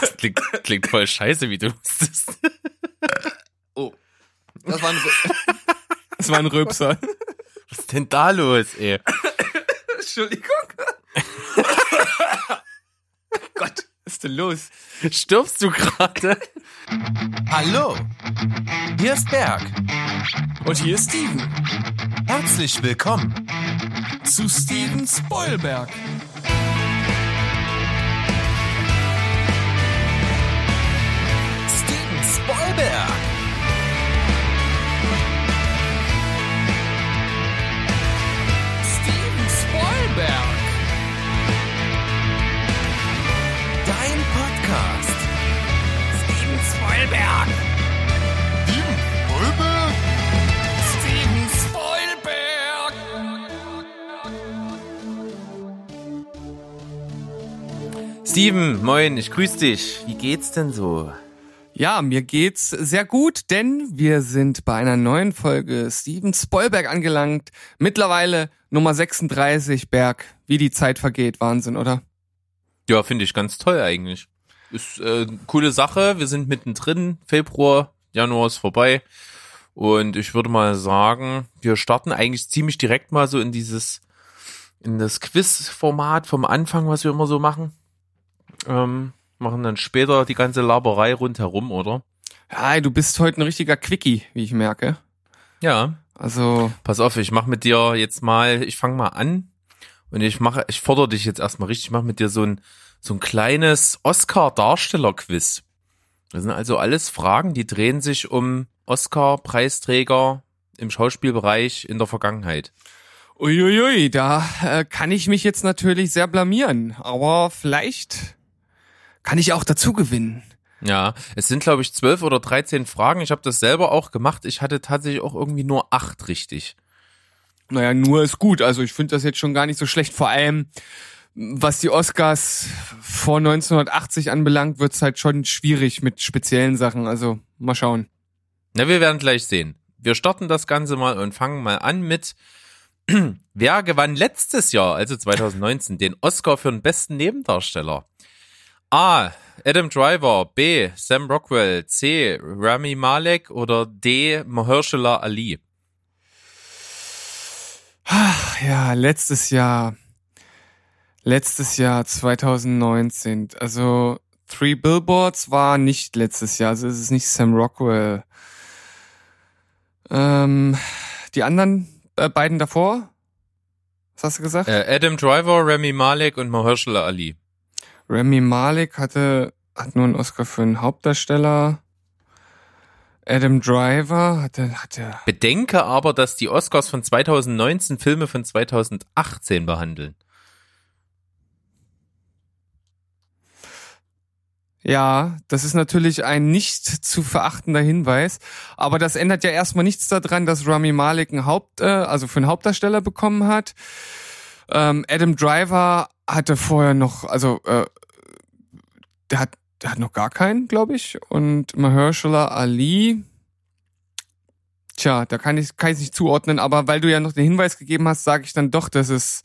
Das klingt, klingt voll scheiße, wie du hustest. Oh. Das war ein, das war ein Röpser. Was ist denn da los, ey? Entschuldigung. Gott, was ist denn los? Stirbst du gerade? Hallo, hier ist Berg. Und hier ist Steven. Herzlich willkommen. Zu Steven Spoilberg. Steven Spoilberg. Steven Spoilberg. Dein Podcast. Steven Spoilberg. Steven Spoilberg. Steven Spoilberg. Steven, moin, ich grüß dich. Wie geht's denn so? Ja, mir geht's sehr gut, denn wir sind bei einer neuen Folge Steven Spoilberg angelangt. Mittlerweile Nummer 36 Berg. Wie die Zeit vergeht. Wahnsinn, oder? Ja, finde ich ganz toll eigentlich. Ist äh, coole Sache. Wir sind mittendrin. Februar, Januar ist vorbei. Und ich würde mal sagen, wir starten eigentlich ziemlich direkt mal so in dieses, in das Quiz-Format vom Anfang, was wir immer so machen. Ähm, machen dann später die ganze Laberei rundherum, oder? Ja, du bist heute ein richtiger Quickie, wie ich merke. Ja. Also, Pass auf, ich mach mit dir jetzt mal, ich fange mal an und ich mache, ich fordere dich jetzt erstmal richtig, ich mache mit dir so ein, so ein kleines Oscar-Darsteller-Quiz. Das sind also alles Fragen, die drehen sich um Oscar-Preisträger im Schauspielbereich in der Vergangenheit. uiuiui, da äh, kann ich mich jetzt natürlich sehr blamieren. Aber vielleicht kann ich auch dazu gewinnen. Ja, es sind glaube ich zwölf oder dreizehn Fragen. Ich habe das selber auch gemacht. Ich hatte tatsächlich auch irgendwie nur acht richtig. Naja, nur ist gut. Also ich finde das jetzt schon gar nicht so schlecht. Vor allem, was die Oscars vor 1980 anbelangt, wird's halt schon schwierig mit speziellen Sachen. Also mal schauen. Na, wir werden gleich sehen. Wir starten das Ganze mal und fangen mal an mit Wer gewann letztes Jahr, also 2019, den Oscar für den besten Nebendarsteller? A. Adam Driver, B. Sam Rockwell, C. Rami Malek oder D. Mahershala Ali? Ja, letztes Jahr. Letztes Jahr 2019. Also Three Billboards war nicht letztes Jahr. Also es ist nicht Sam Rockwell. Ähm, die anderen äh, beiden davor? Was hast du gesagt? Äh, Adam Driver, Rami Malek und Mahershala Ali. Remy Malek hatte, hat nur einen Oscar für einen Hauptdarsteller. Adam Driver hatte, hatte, Bedenke aber, dass die Oscars von 2019 Filme von 2018 behandeln. ja, das ist natürlich ein nicht zu verachtender Hinweis, aber das ändert ja erstmal nichts daran, dass Rami Malek einen Haupt, äh, also für einen Hauptdarsteller bekommen hat. Ähm, Adam Driver hatte vorher noch, also äh, der hat, der hat noch gar keinen, glaube ich. Und Mahershala Ali, tja, da kann ich kann ich nicht zuordnen, aber weil du ja noch den Hinweis gegeben hast, sage ich dann doch, dass es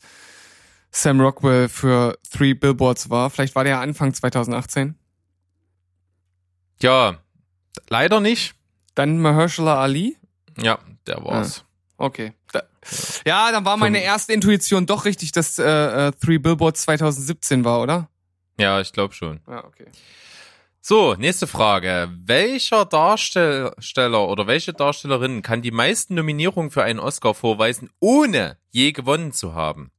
Sam Rockwell für Three Billboards war. Vielleicht war der ja Anfang 2018. Ja, leider nicht. Dann Mahershala Ali. Ja, der war's. Okay. Da, ja, dann war meine erste Intuition doch richtig, dass äh, äh, Three Billboards 2017 war, oder? Ja, ich glaube schon. Ja, okay. So, nächste Frage. Welcher Darsteller oder welche Darstellerin kann die meisten Nominierungen für einen Oscar vorweisen, ohne je gewonnen zu haben?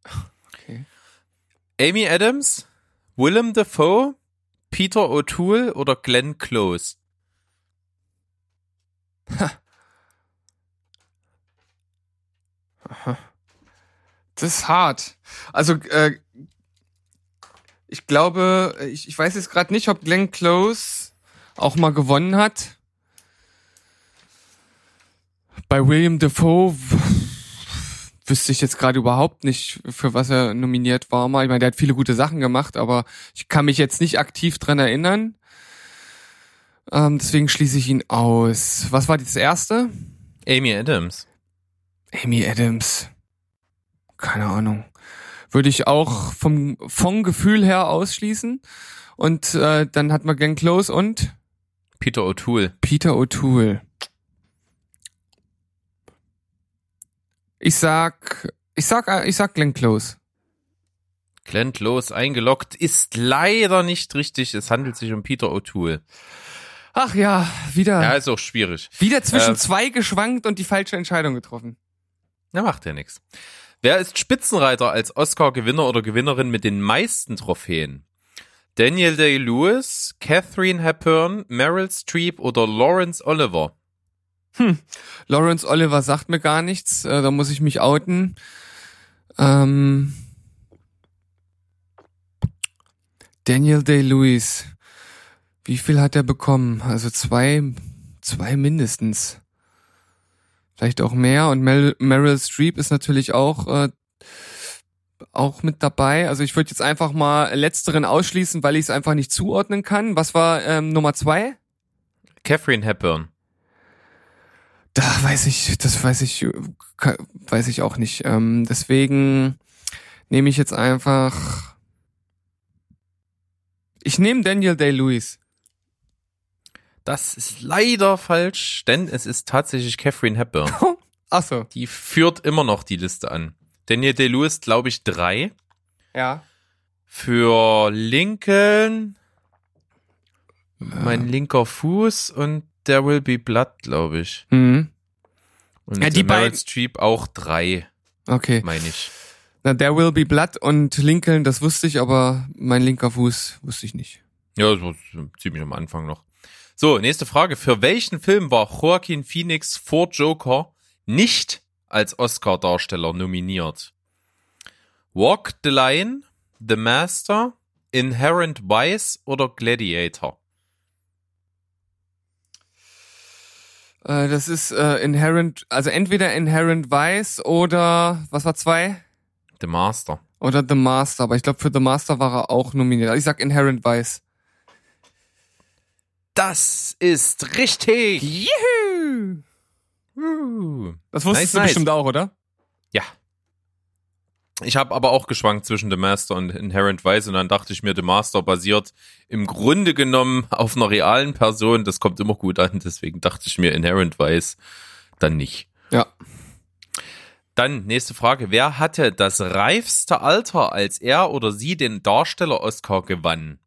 Okay. Amy Adams, Willem Dafoe, Peter O'Toole oder Glenn Close? Das ist hart. Also, äh, ich glaube, ich, ich weiß jetzt gerade nicht, ob Glenn Close auch mal gewonnen hat. Bei William Defoe wüsste ich jetzt gerade überhaupt nicht, für was er nominiert war. Mal. Ich meine, der hat viele gute Sachen gemacht, aber ich kann mich jetzt nicht aktiv dran erinnern. Ähm, deswegen schließe ich ihn aus. Was war das erste? Amy Adams. Amy Adams. Keine Ahnung. Würde ich auch vom, vom Gefühl her ausschließen. Und äh, dann hat man Glenn Close und Peter O'Toole. Peter O'Toole. Ich sag, ich sag, ich sag Glenn Close. Glenn Close eingeloggt ist leider nicht richtig. Es handelt sich um Peter O'Toole. Ach ja, wieder, Ja, ist auch schwierig. wieder zwischen äh, zwei geschwankt und die falsche Entscheidung getroffen. Na, macht ja nichts. Wer ist Spitzenreiter als Oscar-Gewinner oder Gewinnerin mit den meisten Trophäen? Daniel Day-Lewis, Catherine Hepburn, Meryl Streep oder Lawrence Oliver? Lawrence Oliver sagt mir gar nichts, äh, da muss ich mich outen. Ähm, Daniel Day-Lewis. Wie viel hat er bekommen? Also zwei, zwei mindestens. Vielleicht auch mehr. Und Mel Meryl Streep ist natürlich auch, äh, auch mit dabei. Also ich würde jetzt einfach mal letzteren ausschließen, weil ich es einfach nicht zuordnen kann. Was war ähm, Nummer zwei? Catherine Hepburn. Da weiß ich, das weiß ich, weiß ich auch nicht. Ähm, deswegen nehme ich jetzt einfach. Ich nehme Daniel Day-Lewis. Das ist leider falsch, denn es ist tatsächlich Catherine Hepburn. Ach so. Die führt immer noch die Liste an. Daniel Day-Lewis, glaube ich, drei. Ja. Für Lincoln, mein linker Fuß und There Will Be Blood, glaube ich. Mhm. Und Ja, die äh, Meryl Streep auch drei, Okay. meine ich. Na, There Will Be Blood und Lincoln, das wusste ich, aber mein linker Fuß wusste ich nicht. Ja, das war ziemlich am Anfang noch. So, nächste Frage. Für welchen Film war Joaquin Phoenix vor Joker nicht als Oscar-Darsteller nominiert? Walk the Line, The Master, Inherent Vice oder Gladiator? Äh, das ist äh, Inherent, also entweder Inherent Vice oder was war zwei? The Master. Oder The Master, aber ich glaube für The Master war er auch nominiert. Also ich sag Inherent Vice. Das ist richtig. Juhu! Uh. Das wusstest Nice, du nice. bestimmt auch, oder? Ja. Ich habe aber auch geschwankt zwischen The Master und Inherent Vice und dann dachte ich mir, The Master basiert im Grunde genommen auf einer realen Person. Das kommt immer gut an, deswegen dachte ich mir Inherent Vice dann nicht. Ja. Dann nächste Frage. Wer hatte das reifste Alter, als er oder sie den Darsteller-Oscar gewann?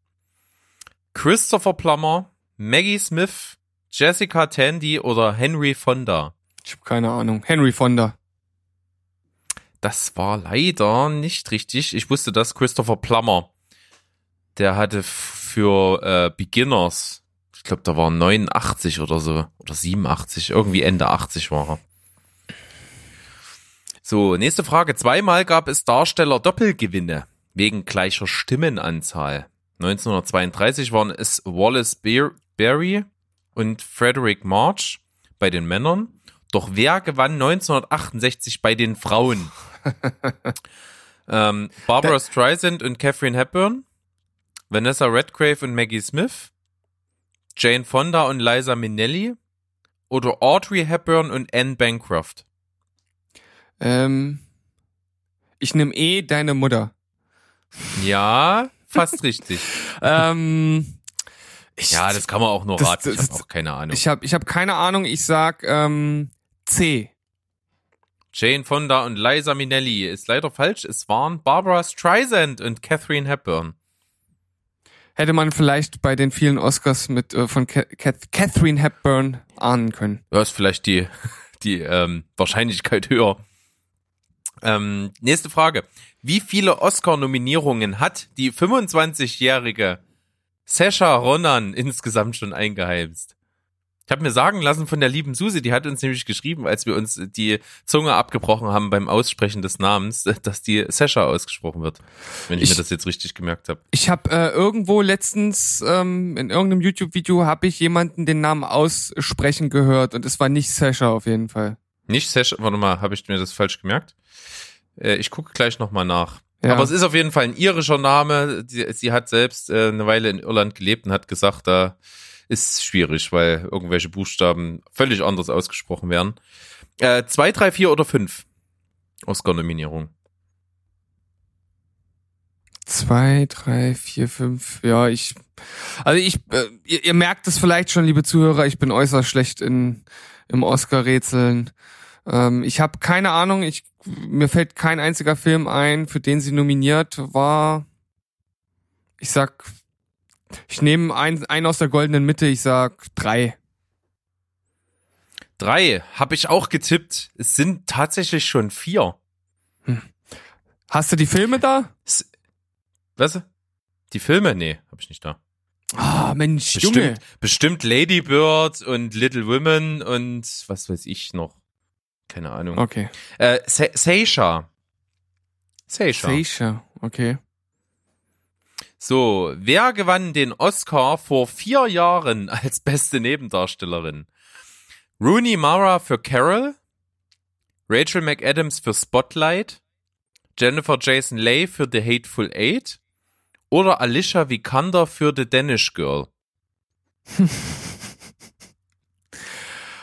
Christopher Plummer, Maggie Smith, Jessica Tandy oder Henry Fonda? Ich habe keine Ahnung. Henry Fonda. Das war leider nicht richtig. Ich wusste das Christopher Plummer. Der hatte für äh, Beginners, ich glaube, da war 89 oder so, oder 87, irgendwie Ende 80 war er. So, nächste Frage. Zweimal gab es Darsteller Doppelgewinne wegen gleicher Stimmenanzahl. 1932 waren es Wallace Bear Berry und Frederick March bei den Männern. Doch wer gewann 1968 bei den Frauen? ähm, Barbara Streisand und Catherine Hepburn, Vanessa Redgrave und Maggie Smith, Jane Fonda und Liza Minnelli oder Audrey Hepburn und Anne Bancroft. Ähm, ich nehme eh deine Mutter. Ja, fast richtig. ähm, ich, Ja, das kann man auch nur Das- raten. Ich habe auch keine Ahnung. ich habe ich hab keine Ahnung. Ich sag ähm, C. Jane Fonda und Liza Minnelli ist leider falsch. Es waren Barbara Streisand und Catherine Hepburn. Hätte man vielleicht bei den vielen Oscars mit äh, von Cath Catherine Hepburn ahnen können. Ja, ist vielleicht die, die ähm, Wahrscheinlichkeit höher. Ähm, nächste Frage. Wie viele Oscar-Nominierungen hat die 25-jährige Sasha Ronan insgesamt schon eingeheimst? Ich habe mir sagen lassen von der lieben Susi, die hat uns nämlich geschrieben, als wir uns die Zunge abgebrochen haben beim Aussprechen des Namens, dass die Sasha ausgesprochen wird. Wenn ich, Ich- mir das jetzt richtig gemerkt habe. Ich habe äh, irgendwo letztens ähm, in irgendeinem YouTube-Video habe ich jemanden den Namen aussprechen gehört und es war nicht Sasha auf jeden Fall. Nicht Sasha, warte mal, habe ich mir das falsch gemerkt? Äh, ich gucke gleich nochmal nach. Ja. Aber es ist auf jeden Fall ein irischer Name. Sie, sie hat selbst äh, eine Weile in Irland gelebt und hat gesagt, da ist schwierig, weil irgendwelche Buchstaben völlig anders ausgesprochen werden. Äh, zwei, drei, vier oder fünf Oscar-Nominierung. zwei, drei, vier, fünf. Ja, ich. Also ich, äh, ihr, ihr merkt es vielleicht schon, liebe Zuhörer, ich bin äußerst schlecht in im Oscar-Rätseln. Ähm, ich habe keine Ahnung, ich mir fällt kein einziger Film ein, für den sie nominiert war. Ich sag, ich nehme einen, einen aus der goldenen Mitte, ich sag drei. Drei habe ich auch getippt. Es sind tatsächlich schon vier. Hast du die Filme da? S was? Die Filme? Nee, habe ich nicht da. Ah, Mensch, Junge. Bestimmt, bestimmt Lady Bird und Little Women und was weiß ich noch. Keine Ahnung. Okay. Äh, Se Seisha. Seisha. Seisha, okay. So, wer gewann den Oscar vor vier Jahren als beste Nebendarstellerin? Rooney Mara für Carol, Rachel McAdams für Spotlight, Jennifer Jason Leigh für The Hateful Eight oder Alicia Vikander für The Danish Girl.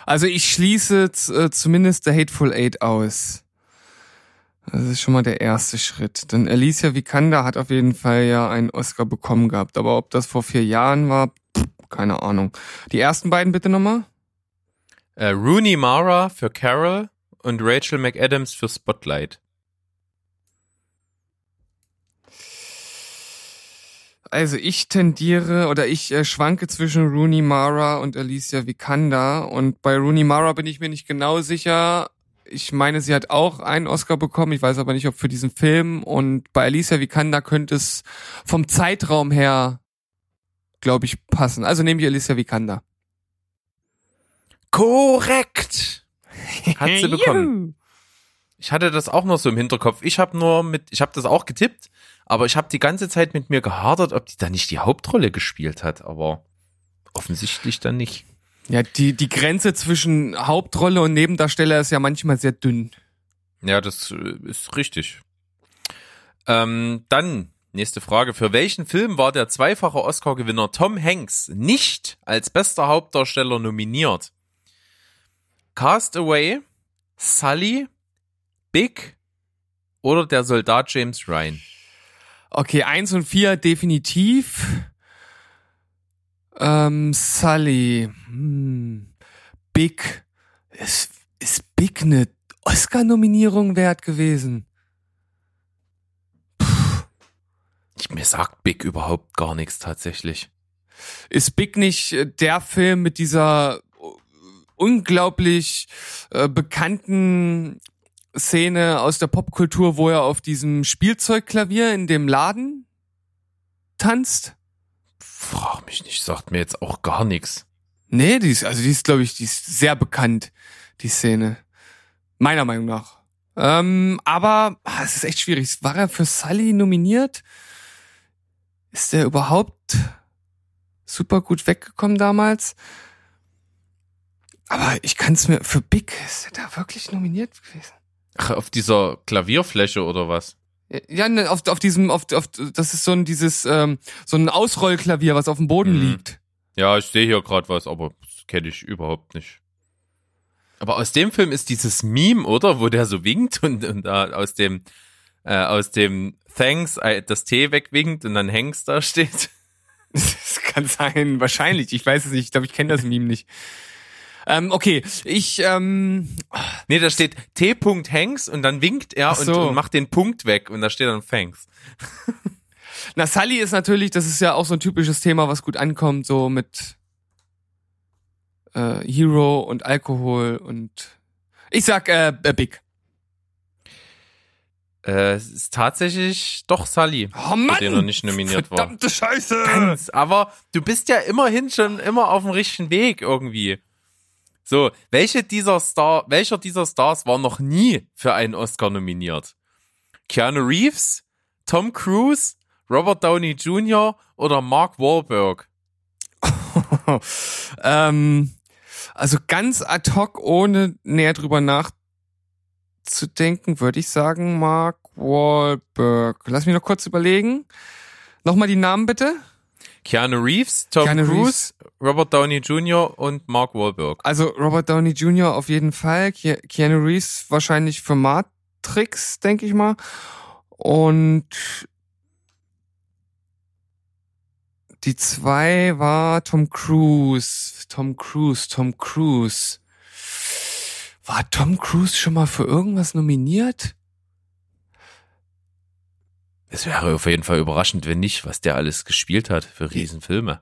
Also ich schließe äh, zumindest The Hateful Eight aus. Das ist schon mal der erste Schritt. Denn Alicia Vikander hat auf jeden Fall ja einen Oscar bekommen gehabt. Aber ob das vor vier Jahren war, pff, keine Ahnung. Die ersten beiden bitte nochmal? Äh, Rooney Mara für Carol und Rachel McAdams für Spotlight. Also ich tendiere oder ich äh, schwanke zwischen Rooney Mara und Alicia Vikander und bei Rooney Mara bin ich mir nicht genau sicher. Ich meine, sie hat auch einen Oscar bekommen, ich weiß aber nicht, ob für diesen Film und bei Alicia Vikander könnte es vom Zeitraum her, glaube ich, passen. Also nehme ich Alicia Vikander. Korrekt! Hat sie bekommen. Ich hatte das auch noch so im Hinterkopf. Ich habe nur mit, ich habe das auch getippt, aber ich habe die ganze Zeit mit mir gehadert, ob die da nicht die Hauptrolle gespielt hat, aber offensichtlich dann nicht. Ja, die, die Grenze zwischen Hauptrolle und Nebendarsteller ist ja manchmal sehr dünn. Ja, das äh, ist richtig. Ähm, dann nächste Frage. Für welchen Film war der zweifache Oscar-Gewinner Tom Hanks nicht als bester Hauptdarsteller nominiert? Castaway, Sully, Big oder der Soldat James Ryan? Okay, eins und vier definitiv. Ähm, Sully. Hm. Big. Ist, ist Big eine Oscar-Nominierung wert gewesen? Ich, mir sagt Big überhaupt gar nichts tatsächlich. Ist Big nicht äh, der Film mit dieser äh, unglaublich äh, bekannten Szene aus der Popkultur, wo er auf diesem Spielzeugklavier in dem Laden tanzt? Frag mich nicht, sagt mir jetzt auch gar nichts. Nee, die ist, also die ist, glaube ich, die ist sehr bekannt, die Szene. Meiner Meinung nach. Ähm, aber ah, es ist echt schwierig. War er für Sully nominiert? Ist der überhaupt super gut weggekommen damals? Aber ich kann es mir für Big, ist er da wirklich nominiert gewesen? Ach, auf dieser Klavierfläche oder was? Ja, ne, auf, auf diesem, auf, auf, das ist so ein dieses, ähm, so ein Ausrollklavier, was auf dem Boden Mhm. liegt. Ja, ich sehe hier gerade was, aber das kenne ich überhaupt nicht. Aber aus dem Film ist dieses Meme, oder? Wo der so winkt und, und da aus dem, äh, aus dem Thanks äh, das T wegwinkt und dann Hanks da steht. Das kann sein, wahrscheinlich. Ich weiß es nicht. Ich glaube, ich kenne das Meme nicht. Ähm, okay, ich, ähm, Nee, da steht T. Hanks und dann winkt er Ach und, so. und macht den Punkt weg und da steht dann Thanks. na, Sully ist natürlich, das ist ja auch so ein typisches Thema, was gut ankommt, so mit äh, Hero und Alkohol und ich sag äh, äh, Big. Äh, es ist tatsächlich doch Sully, Oh Mann! für den er nicht nominiert war. Verdammte Scheiße! Ganz, aber du bist ja immerhin schon immer auf dem richtigen Weg irgendwie. So, welche dieser Star, welcher dieser Stars war noch nie für einen Oscar nominiert? Keanu Reeves, Tom Cruise, Robert Downey Jr. oder Mark Wahlberg? ähm, also ganz ad hoc, ohne näher drüber nachzudenken, würde ich sagen Mark Wahlberg. Lass mich noch kurz überlegen. Nochmal die Namen bitte. Keanu Reeves, Tom Keanu Cruise, Robert Downey Jr. und Mark Wahlberg. Also Robert Downey Jr. auf jeden Fall. Ke Keanu Reeves wahrscheinlich für Matrix, denke ich mal. Und Die zwei war Tom Cruise. Tom Cruise, Tom Cruise. War Tom Cruise schon mal für irgendwas nominiert? Es wäre auf jeden Fall überraschend, wenn nicht, was der alles gespielt hat für Riesenfilme.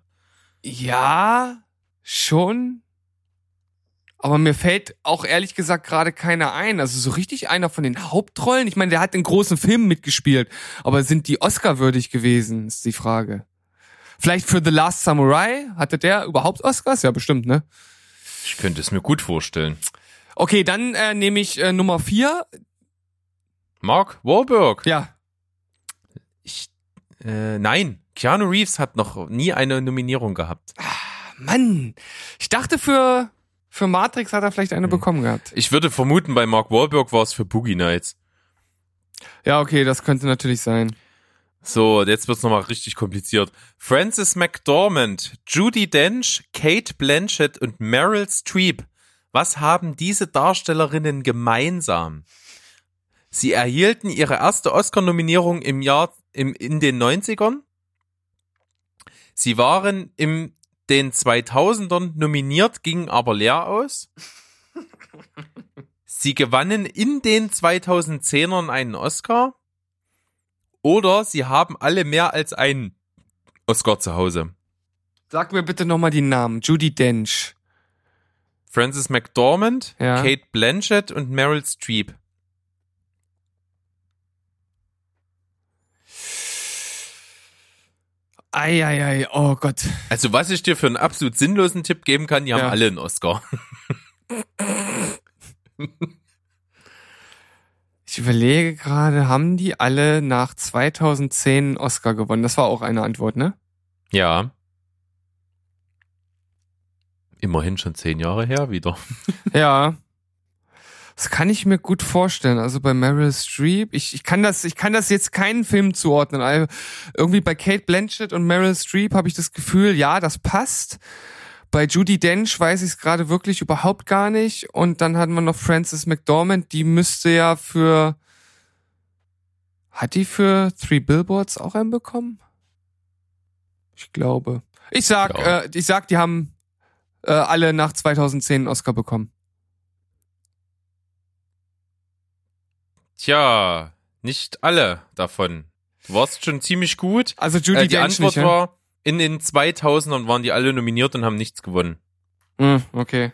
Ja, schon. Aber mir fällt auch ehrlich gesagt gerade keiner ein. Also so richtig einer von den Hauptrollen. Ich meine, der hat in großen Filmen mitgespielt. Aber sind die Oscar würdig gewesen, ist die Frage. Vielleicht für The Last Samurai? Hatte der überhaupt Oscars? Ja, bestimmt, ne? Ich könnte es mir gut vorstellen. Okay, dann äh, nehme ich äh, Nummer vier. Mark Wahlberg. Ja. Ich, äh, nein, Keanu Reeves hat noch nie eine Nominierung gehabt. Mann. Ich dachte für, für Matrix hat er vielleicht eine Hm. bekommen gehabt. Ich würde vermuten, bei Mark Wahlberg war es für Boogie Nights. Ja, okay, das könnte natürlich sein. So, jetzt wird's nochmal richtig kompliziert. Frances McDormand, Judy Dench, Kate Blanchett und Meryl Streep. Was haben diese Darstellerinnen gemeinsam? Sie erhielten ihre erste Oscar-Nominierung im Jahr im, in den 90ern. Sie waren im den 2000ern nominiert, gingen aber leer aus. Sie gewannen in den 2010ern einen Oscar. Oder sie haben alle mehr als einen Oscar zu Hause. Sag mir bitte nochmal die Namen. Judy Dench. Frances McDormand, Ja. Kate Blanchett und Meryl Streep. Eieiei, oh Gott. Also was ich dir für einen absolut sinnlosen Tipp geben kann, die haben Ja. alle einen Oscar. Ich überlege gerade, haben die alle nach 2010 einen Oscar gewonnen? Das war auch eine Antwort, ne? Ja. Immerhin schon zehn Jahre her wieder. Ja. Das kann ich mir gut vorstellen. Also bei Meryl Streep, ich, ich kann das, ich kann das jetzt keinen Film zuordnen. Also irgendwie bei Kate Blanchett und Meryl Streep habe ich das Gefühl, ja, das passt. Bei Judy Dench weiß ich es gerade wirklich überhaupt gar nicht. Und dann hatten wir noch Frances McDormand, die müsste ja für, hat die für Three Billboards auch einen bekommen? Ich glaube. Ich sag, Ja. äh, ich sag, die haben äh, alle nach 2010 einen Oscar bekommen. Tja, nicht alle davon. Du warst schon ziemlich gut. Also Judy Äh, die Dench Antwort nicht, war, in den 2000ern waren die alle nominiert und haben nichts gewonnen. Hm, okay.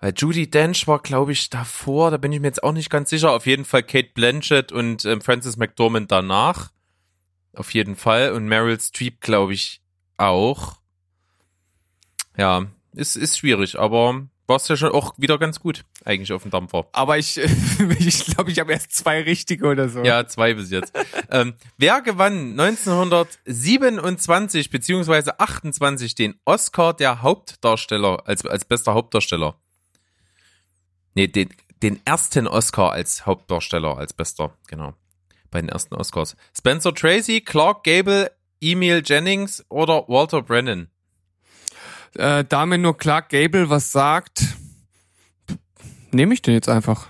Weil Judy Dench war, glaube ich, davor, da bin ich mir jetzt auch nicht ganz sicher. Auf jeden Fall Kate Blanchett und ähm, Frances McDormand danach. Auf jeden Fall. Und Meryl Streep, glaube ich, auch. Ja, ist, ist schwierig, aber warst ja schon auch wieder ganz gut, eigentlich auf dem Dampfer. Aber ich, ich glaube, ich habe erst zwei richtige oder so. Ja, zwei bis jetzt. ähm, wer gewann 1927 beziehungsweise 28 den Oscar der Hauptdarsteller, als, als bester Hauptdarsteller? Nee, den, den ersten Oscar als Hauptdarsteller, als bester, genau. Bei den ersten Oscars. Spencer Tracy, Clark Gable, Emil Jennings oder Walter Brennan? Äh, da mir nur Clark Gable was sagt, nehme ich den jetzt einfach.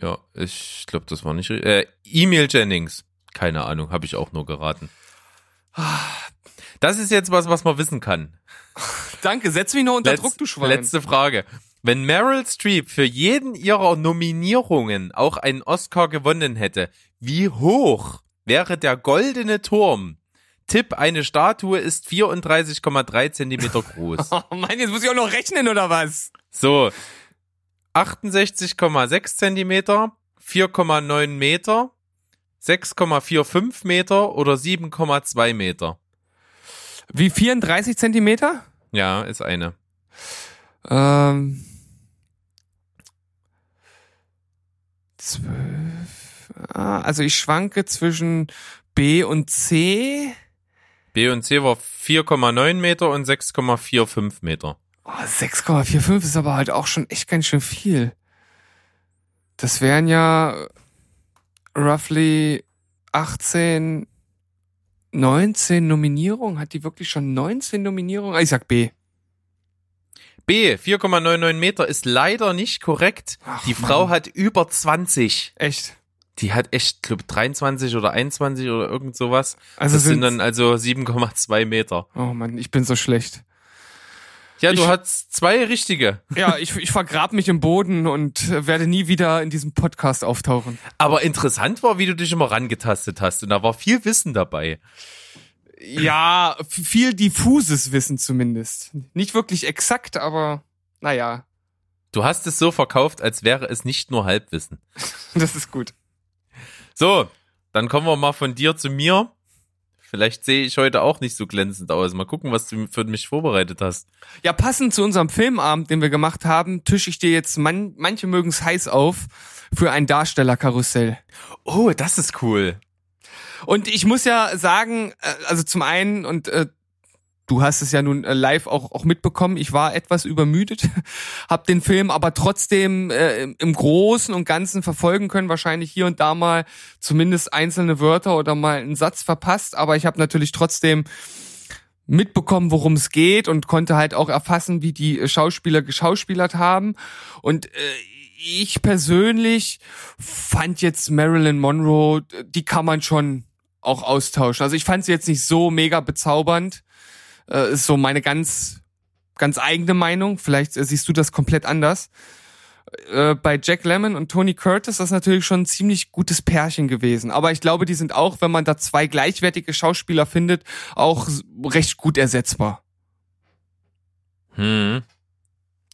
Ja, ich glaube, das war nicht. ri- Äh, Emil Jennings. Keine Ahnung, habe ich auch nur geraten. Das ist jetzt was, was man wissen kann. Danke, setz mich nur unter Letz- Druck, du Schwein. Letzte Frage. Wenn Meryl Streep für jeden ihrer Nominierungen auch einen Oscar gewonnen hätte, wie hoch wäre der goldene Turm? Tipp, eine Statue ist 34,3 Zentimeter groß. Oh Mann, jetzt muss ich auch noch rechnen, oder was? So, 68,6 Zentimeter, 4,9 Meter, 6,45 Meter oder 7,2 Meter? Wie 34 Zentimeter? Ja, ist eine. Ähm, zwölf. Ah, also ich schwanke zwischen B und C. B und C war 4,9 Meter und 6,45 Meter. Oh, 6,45 ist aber halt auch schon echt ganz schön viel. Das wären ja roughly 18, 19 Nominierungen. Hat die wirklich schon 19 Nominierungen? Ah, Ich sag B. B, 4,99 Meter ist leider nicht korrekt. Ach, Die Frau Mann. hat über 20. Echt? Die hat echt, glaube 23 oder 21 oder irgend sowas. Also das sind dann also 7,2 Meter. Oh Mann, ich bin so schlecht. Ja, du Ich- hast zwei richtige. Ja, ich, ich vergrab mich im Boden und werde nie wieder in diesem Podcast auftauchen. Aber interessant war, wie du dich immer rangetastet hast. Und da war viel Wissen dabei. Ja, viel diffuses Wissen zumindest. Nicht wirklich exakt, aber naja, Du hast es so verkauft, als wäre es nicht nur Halbwissen. das ist gut. So, dann kommen wir mal von dir zu mir. Vielleicht sehe ich heute auch nicht so glänzend aus. Mal gucken, was du für mich vorbereitet hast. Ja, passend zu unserem Filmabend, den wir gemacht haben, tische ich dir jetzt, man, manche mögen es heiß auf, für ein Darstellerkarussell. Oh, das ist cool. Und ich muss ja sagen, äh, also zum einen, und äh, du hast es ja nun äh, live auch, auch mitbekommen, ich war etwas übermüdet, hab den Film aber trotzdem äh, im- Großen und Ganzen verfolgen können, wahrscheinlich hier und da mal zumindest einzelne Wörter oder mal einen Satz verpasst, aber ich habe natürlich trotzdem mitbekommen, worum es geht und konnte halt auch erfassen, wie die Schauspieler geschauspielert haben. Und äh, ich persönlich fand jetzt Marilyn Monroe, die kann man schon auch austauschen. Also ich fand sie jetzt nicht so mega bezaubernd. Äh, ist so meine ganz, ganz eigene Meinung. Vielleicht äh, siehst du das komplett anders. Äh, bei Jack Lemmon und Tony Curtis das ist natürlich schon ein ziemlich gutes Pärchen gewesen. Aber ich glaube, die sind auch, wenn man da zwei gleichwertige Schauspieler findet, auch recht gut ersetzbar. Hm.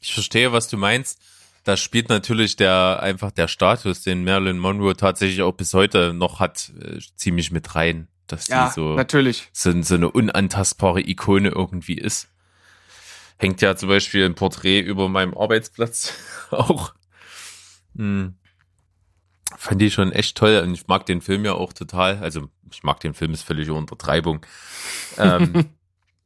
Ich verstehe, was du meinst. Da spielt natürlich der einfach der Status, den Marilyn Monroe tatsächlich auch bis heute noch hat, ziemlich mit rein, dass sie so natürlich. so, so eine unantastbare Ikone irgendwie ist. Hängt ja zum Beispiel ein Porträt über meinem Arbeitsplatz auch. Hm. Fand ich schon echt toll und ich mag den Film ja auch total. Also ich mag den Film, ist völlige Untertreibung. Ähm,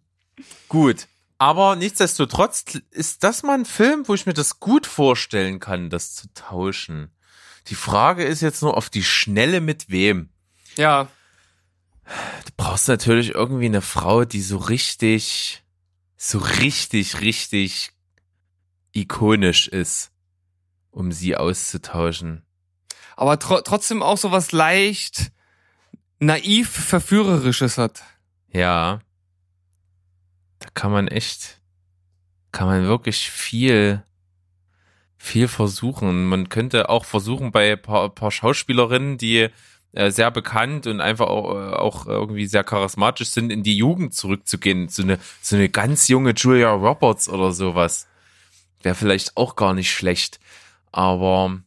gut. Aber nichtsdestotrotz ist das mal ein Film, wo ich mir das gut vorstellen kann, das zu tauschen. Die Frage ist jetzt nur auf die Schnelle mit wem. Ja, Du brauchst natürlich irgendwie eine Frau, die so richtig, so richtig, richtig ikonisch ist, um sie auszutauschen. aber tro trotzdem auch so was leicht naiv verführerisches hat. Ja. Da kann man echt, kann man wirklich viel, viel versuchen. Man könnte auch versuchen bei ein paar, paar Schauspielerinnen, die äh, sehr bekannt und einfach auch, äh, auch irgendwie sehr charismatisch sind, in die Jugend zurückzugehen. So eine, so eine ganz junge Julia Roberts oder sowas. Wäre vielleicht auch gar nicht schlecht. Aber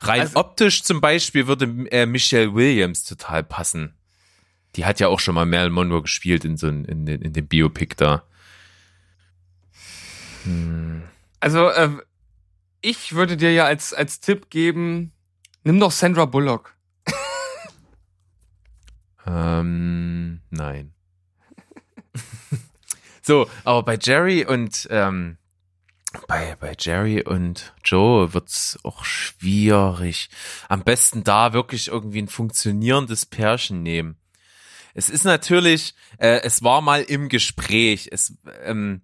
rein Also- optisch zum Beispiel würde äh, Michelle Williams total passen. Die hat ja auch schon mal Marilyn Monroe gespielt in so ein, in, den- in dem Biopic da. Hm. Also, äh, ich würde dir ja als, als Tipp geben, nimm doch Sandra Bullock. Ähm, nein. so, aber bei Jerry und ähm, bei, bei Jerry und Joe wird's auch schwierig. Am besten da wirklich irgendwie ein funktionierendes Pärchen nehmen. Es ist natürlich, äh, es war mal im Gespräch. Es, ähm,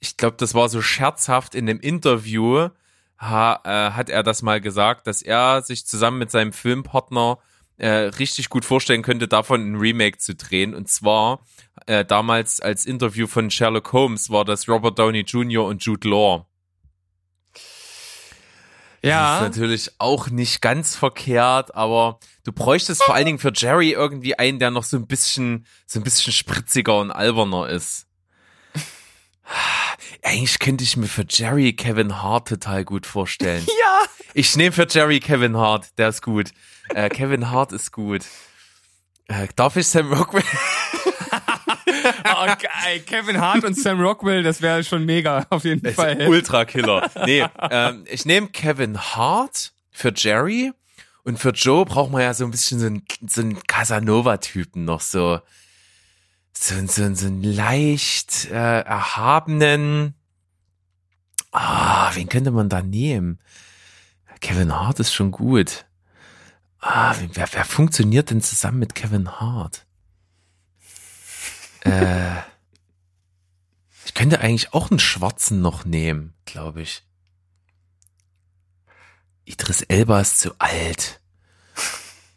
ich glaube, das war so scherzhaft in dem Interview, ha, äh, hat er das mal gesagt, dass er sich zusammen mit seinem Filmpartner äh, richtig gut vorstellen könnte, davon ein Remake zu drehen. Und zwar äh, damals als Interview von Sherlock Holmes war das Robert Downey Jr. und Jude Law. Das ist natürlich auch nicht ganz verkehrt, aber du bräuchtest vor allen Dingen für Jerry irgendwie einen, der noch so ein bisschen, so ein bisschen spritziger und alberner ist. Eigentlich könnte ich mir für Jerry Kevin Hart total gut vorstellen. Ja. Ich nehme für Jerry Kevin Hart, der ist gut. Äh, Kevin Hart ist gut. Äh, darf ich Sam Rockwell? Oh, geil. Kevin Hart und Sam Rockwell, das wäre schon mega, auf jeden ist Fall. Ultra Killer. Nee, ähm, ich nehme Kevin Hart für Jerry und für Joe braucht man ja so ein bisschen so einen, so einen Casanova-Typen noch so. So, so, so einen leicht äh, erhabenen. Ah, wen könnte man da nehmen? Kevin Hart ist schon gut. Ah, wer, wer funktioniert denn zusammen mit Kevin Hart? Äh, ich könnte eigentlich auch einen Schwarzen noch nehmen, glaube ich. Idris Elba ist zu alt.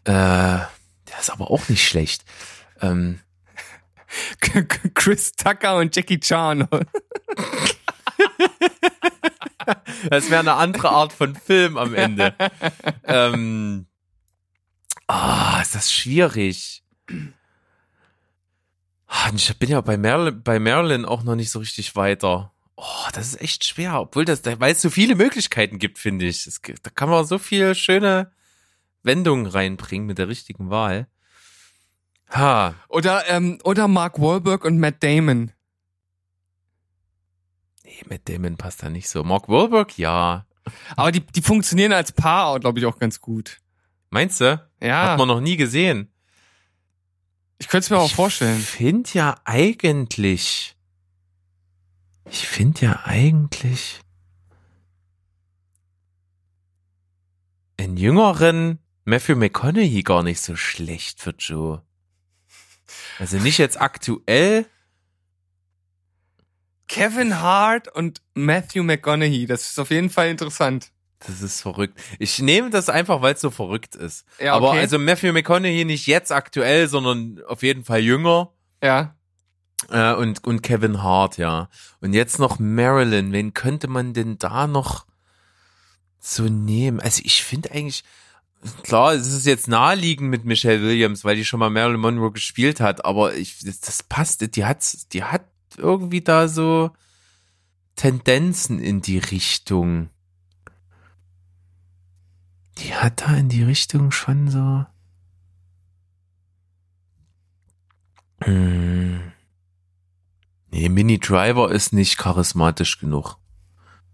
Äh, der ist aber auch nicht schlecht. Ähm, Chris Tucker und Jackie Chan. das wäre eine andere Art von Film am Ende. ähm, ah, ist das schwierig. Ah, Ich bin ja bei Marilyn, bei Marilyn auch noch nicht so richtig weiter. Oh, das ist echt schwer, obwohl das, weil es so viele Möglichkeiten gibt, finde ich. Es, da kann man so viele schöne Wendungen reinbringen mit der richtigen Wahl. Ha, Oder, ähm, oder Mark Wahlberg und Matt Damon. nee, Matt Damon passt da nicht so. Mark Wahlberg, ja. Aber die, die funktionieren als Paar, glaube ich, auch ganz gut. Meinst du? Ja, Hat man noch nie gesehen. ich könnte es mir auch vorstellen. Ich finde ja eigentlich. Ich finde ja eigentlich. einen jüngeren Matthew McConaughey gar nicht so schlecht für Joe. Also nicht jetzt aktuell. Kevin Hart und Matthew McConaughey, das ist auf jeden Fall interessant. Das ist verrückt. Ich nehme das einfach, weil es so verrückt ist. Ja, Aber okay. also Matthew McConaughey nicht jetzt aktuell, sondern auf jeden Fall jünger. Ja. Äh, und, und Kevin Hart, ja. Und jetzt noch Marilyn. Wen könnte man denn da noch so nehmen? Also ich finde eigentlich, klar, es ist jetzt naheliegend mit Michelle Williams, weil die schon mal Marilyn Monroe gespielt hat, aber ich, das, passt, die hat, die hat irgendwie da so Tendenzen in die Richtung. Die hat da in die Richtung schon so. Hm. Nee, Mini Driver ist nicht charismatisch genug.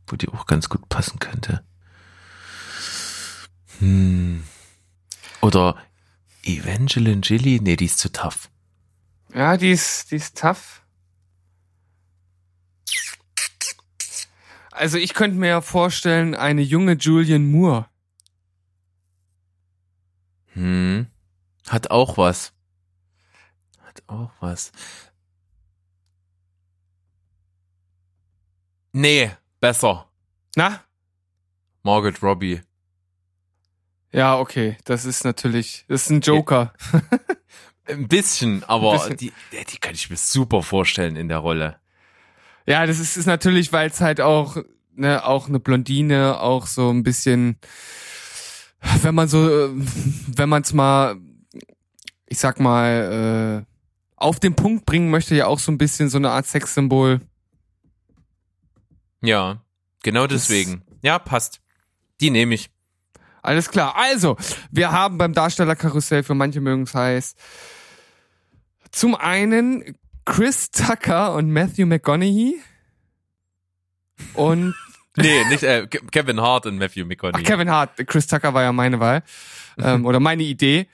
Wo die auch ganz gut passen könnte. Hm. Oder Evangeline Gilly? Nee, die ist zu tough. Ja, die ist, die ist tough. Also ich könnte mir ja vorstellen, eine junge Julian Moore. Hm. Hat auch was. Hat auch was. Nee, besser. Na? Margaret Robbie. Ja, okay. Das ist natürlich, das ist ein Joker. Ein bisschen, aber Ein bisschen. Die, die kann ich mir super vorstellen in der Rolle. Ja, das ist, ist natürlich, weil es halt auch, ne, auch eine Blondine, auch so ein bisschen, wenn man so, wenn man es mal, ich sag mal, äh, auf den Punkt bringen möchte, ja auch so ein bisschen so eine Art Sexsymbol. Ja, genau Das- deswegen. Ja, passt. Die nehme ich. Alles klar. Also, wir haben beim Darstellerkarussell, für manche mögen es heiß, zum einen Chris Tucker und Matthew McConaughey und Nee, nicht äh, Ke- Kevin Hart und Matthew Ach, McConaughey. Kevin Hart. Chris Tucker war ja meine Wahl. ähm, oder meine Idee.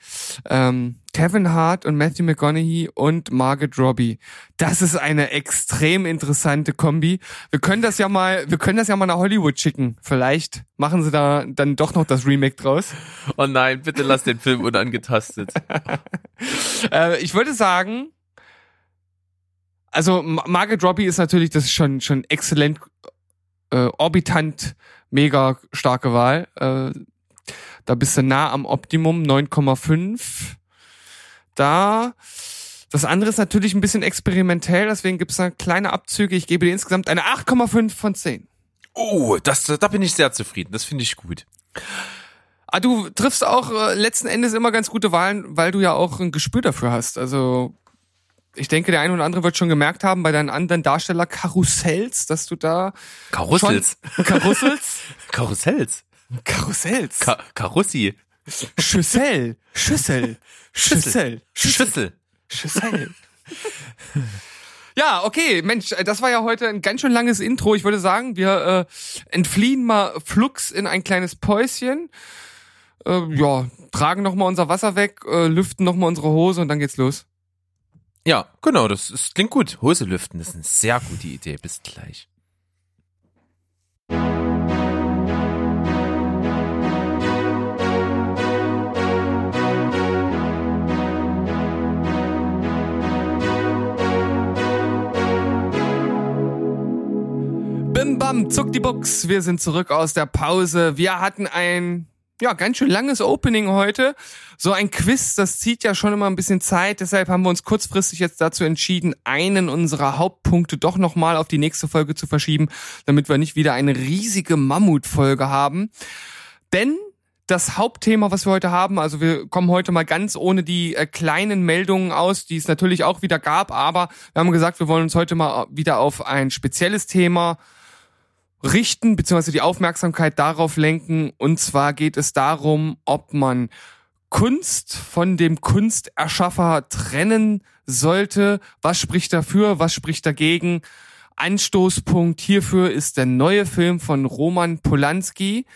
Ähm, Kevin Hart und Matthew McConaughey und Margaret Robbie. Das ist eine extrem interessante Kombi. Wir können das ja mal, wir können das ja mal nach Hollywood schicken. Vielleicht machen sie da dann doch noch das Remake draus. Oh nein, bitte lass den Film unangetastet. Äh, ich würde sagen, also Ma- Margaret Robbie ist natürlich, das ist schon schon exzellent, äh, orbitant, mega starke Wahl. Äh, da bist du nah am Optimum, 9,5. Da. Das andere ist natürlich ein bisschen experimentell, deswegen gibt es da kleine Abzüge. Ich gebe dir insgesamt eine 8,5 von 10. Oh, das, da bin ich sehr zufrieden. Das finde ich gut. Ah, du triffst auch äh, letzten Endes immer ganz gute Wahlen, weil du ja auch ein Gespür dafür hast. Also ich denke, der eine oder andere wird schon gemerkt haben bei deinen anderen Darsteller-Karussells, dass du da Karussells. schon Karussells, Karussells. Ka Karussi. Schüssel, Schüssel, Schüssel, Schüssel. Schüssel. Ja, okay, Mensch, das war ja heute ein ganz schön langes Intro. Ich würde sagen, wir äh, entfliehen mal flux in ein kleines Päuschen. Äh, ja, tragen noch mal unser Wasser weg, äh, lüften noch mal unsere Hose und dann geht's los. Ja, genau, das ist, klingt gut. Hose lüften, das ist eine sehr gute Idee. Bis gleich. Bim bam, zuck die Buchs. Wir sind zurück aus der Pause. Wir hatten ein ja, ganz schön langes Opening heute. So ein Quiz, das zieht ja schon immer ein bisschen Zeit. Deshalb haben wir uns kurzfristig jetzt dazu entschieden, einen unserer Hauptpunkte doch nochmal auf die nächste Folge zu verschieben, damit wir nicht wieder eine riesige Mammutfolge haben. Denn das Hauptthema, was wir heute haben, also wir kommen heute mal ganz ohne die äh, kleinen Meldungen aus, die es natürlich auch wieder gab, aber wir haben gesagt, wir wollen uns heute mal wieder auf ein spezielles Thema richten, beziehungsweise die Aufmerksamkeit darauf lenken. Und zwar geht es darum, ob man Kunst von dem Kunsterschaffer trennen sollte. Was spricht dafür? Was spricht dagegen? Anstoßpunkt hierfür ist der neue Film von Roman Polanski,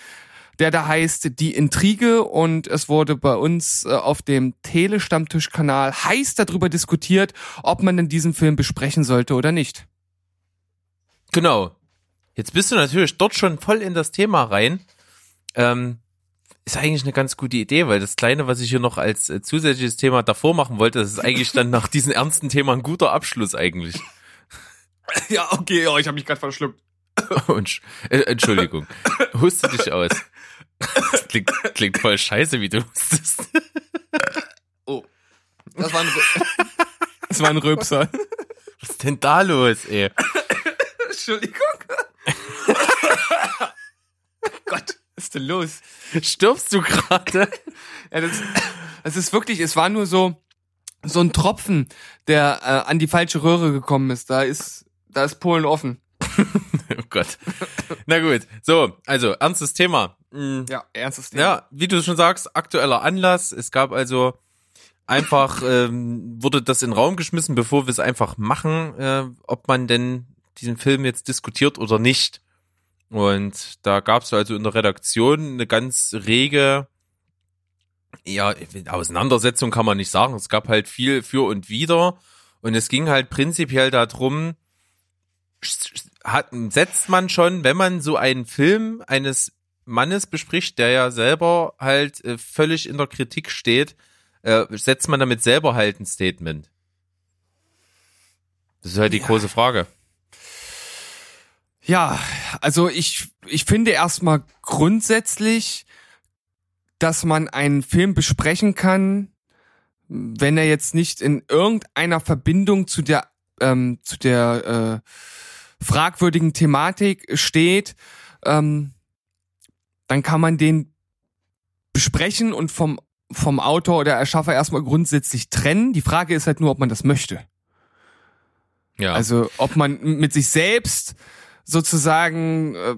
der da heißt Die Intrige und es wurde bei uns äh, auf dem Tele-Stammtisch-Kanal heiß darüber diskutiert, ob man denn diesen Film besprechen sollte oder nicht. Genau. Jetzt bist du natürlich dort schon voll in das Thema rein. Ähm, ist eigentlich eine ganz gute Idee, weil das Kleine, was ich hier noch als äh, zusätzliches Thema davor machen wollte, das ist eigentlich dann nach diesem ernsten Thema ein guter Abschluss eigentlich. Ja, okay, oh, ich habe mich gerade verschluckt. Und, äh, Entschuldigung, huste dich aus. Das klingt, klingt voll scheiße, wie du hustest. Oh. Das war ein, das war ein Röpser. Was ist denn da los, ey? Entschuldigung. Gott, was ist denn los? Stirbst du gerade? Ja, das, das ist wirklich, es war nur so, so ein Tropfen, der äh, an die falsche Röhre gekommen ist. Da ist, da ist Polen offen. Oh Gott. Na gut. So, also, ernstes Thema. Mm, Ja, ernstes Thema. Ja, wie du schon sagst, aktueller Anlass. Es gab also einfach, ähm, wurde das in den Raum geschmissen, bevor wir es einfach machen, äh, ob man denn diesen Film jetzt diskutiert oder nicht. Und da gab es also in der Redaktion eine ganz rege, ja, Auseinandersetzung kann man nicht sagen. Es gab halt viel für und wider. Und es ging halt prinzipiell darum, hat, setzt man schon, wenn man so einen Film eines Mannes bespricht, der ja selber halt äh, völlig in der Kritik steht, äh, setzt man damit selber halt ein Statement? Das ist halt die Ja. große Frage. Ja, also ich, ich finde erstmal grundsätzlich, dass man einen Film besprechen kann, wenn er jetzt nicht in irgendeiner Verbindung zu der, ähm, zu der äh, fragwürdigen Thematik steht, ähm, dann kann man den besprechen und vom, vom Autor oder Erschaffer erstmal grundsätzlich trennen. Die Frage ist halt nur, ob man das möchte. Ja. Also ob man mit sich selbst sozusagen äh,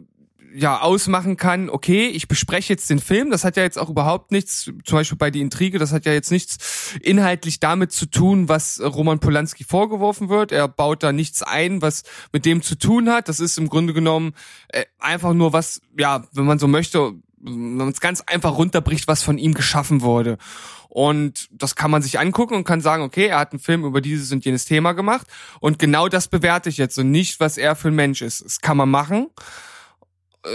ja ausmachen kann, okay, ich bespreche jetzt den Film, das hat ja jetzt auch überhaupt nichts, zum Beispiel bei die Intrige, das hat ja jetzt nichts inhaltlich damit zu tun, was Roman Polanski vorgeworfen wird. Er baut da nichts ein, was mit dem zu tun hat. Das ist im Grunde genommen äh, einfach nur was, ja, wenn man so möchte, wenn man es ganz einfach runterbricht, was von ihm geschaffen wurde. Und das kann man sich angucken und kann sagen, okay, er hat einen Film über dieses und jenes Thema gemacht. Und genau das bewerte ich jetzt und nicht, was er für ein Mensch ist. Das kann man machen.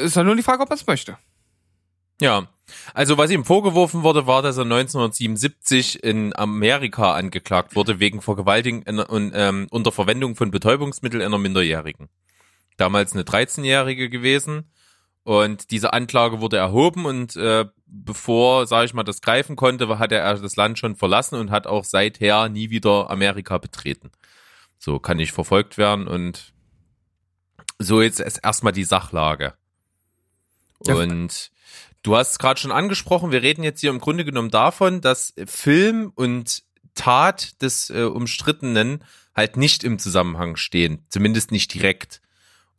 Ist halt nur die Frage, ob man es möchte. Ja, also was ihm vorgeworfen wurde, war, dass er 1977 in Amerika angeklagt wurde wegen Vergewaltigung einer- und ähm, unter Verwendung von Betäubungsmitteln einer Minderjährigen. Damals eine 13-Jährige gewesen und diese Anklage wurde erhoben und äh, bevor, sage ich mal, das greifen konnte, hat er das Land schon verlassen und hat auch seither nie wieder Amerika betreten. So kann nicht verfolgt werden und so jetzt ist erstmal die Sachlage. Und du hast es gerade schon angesprochen, wir reden jetzt hier im Grunde genommen davon, dass Film und Tat des äh, Umstrittenen halt nicht im Zusammenhang stehen, zumindest nicht direkt.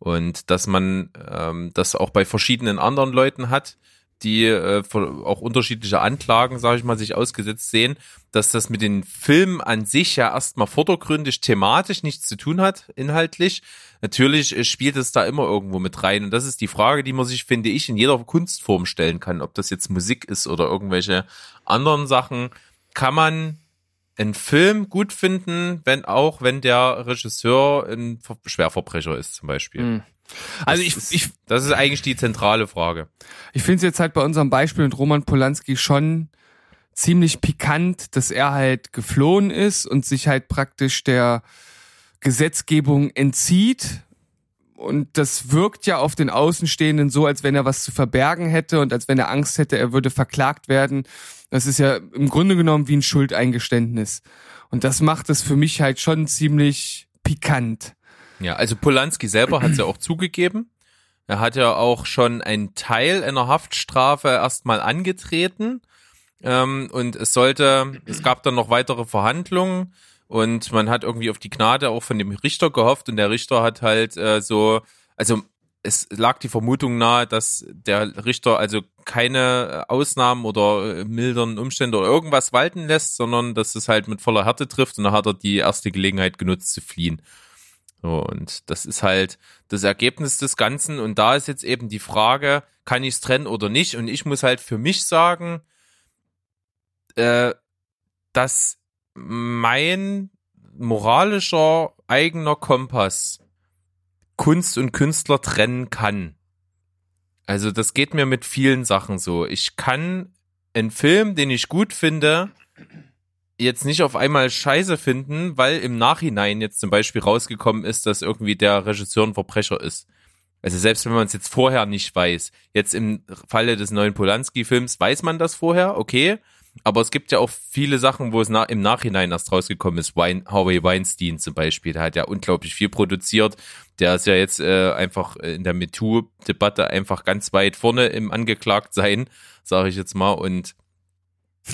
Und dass man ähm, das auch bei verschiedenen anderen Leuten hat, die äh, auch unterschiedliche Anklagen, sage ich mal, sich ausgesetzt sehen, dass das mit den Filmen an sich ja erstmal vordergründig thematisch nichts zu tun hat, inhaltlich. Natürlich äh, spielt es da immer irgendwo mit rein. Und das ist die Frage, die man sich, finde ich, in jeder Kunstform stellen kann. Ob das jetzt Musik ist oder irgendwelche anderen Sachen. Kann man einen Film gut finden, wenn auch, wenn der Regisseur ein Ver- Schwerverbrecher ist, zum Beispiel. Also Das ich, ist, ich, das ist eigentlich die zentrale Frage. ich finde es jetzt halt bei unserem Beispiel mit Roman Polanski schon ziemlich pikant, dass er halt geflohen ist und sich halt praktisch der Gesetzgebung entzieht und das wirkt ja auf den Außenstehenden so, als wenn er was zu verbergen hätte und als wenn er Angst hätte, er würde verklagt werden. Das ist ja im Grunde genommen wie ein Schuldeingeständnis. Und das macht es für mich halt schon ziemlich pikant. Ja, also Polanski selber hat es ja auch zugegeben. Er hat ja auch schon einen Teil einer Haftstrafe erstmal angetreten. Ähm, und es sollte, es gab dann noch weitere Verhandlungen und man hat irgendwie auf die Gnade auch von dem Richter gehofft und der Richter hat halt äh, so, also es lag die Vermutung nahe, dass der Richter also keine Ausnahmen oder äh, milderen Umstände oder irgendwas walten lässt, sondern dass es halt mit voller Härte trifft und da hat er die erste Gelegenheit genutzt zu fliehen. Und das ist halt das Ergebnis des Ganzen. Und da ist jetzt eben die Frage, kann ich es trennen oder nicht? Und ich muss halt für mich sagen, äh, dass mein moralischer eigener Kompass Kunst und Künstler trennen kann. Also das geht mir mit vielen Sachen so. Ich kann einen Film, den ich gut finde, jetzt nicht auf einmal scheiße finden, weil im Nachhinein jetzt zum Beispiel rausgekommen ist, dass irgendwie der Regisseur ein Verbrecher ist. Also selbst wenn man es jetzt vorher nicht weiß, jetzt im Falle des neuen Polanski-Films weiß man das vorher, okay. Aber es gibt ja auch viele Sachen, wo es na im Nachhinein erst rausgekommen ist. Wein Harvey Weinstein zum Beispiel, der hat ja unglaublich viel produziert. Der ist ja jetzt äh, einfach in der MeToo-Debatte einfach ganz weit vorne im Angeklagtsein, sage ich jetzt mal. Und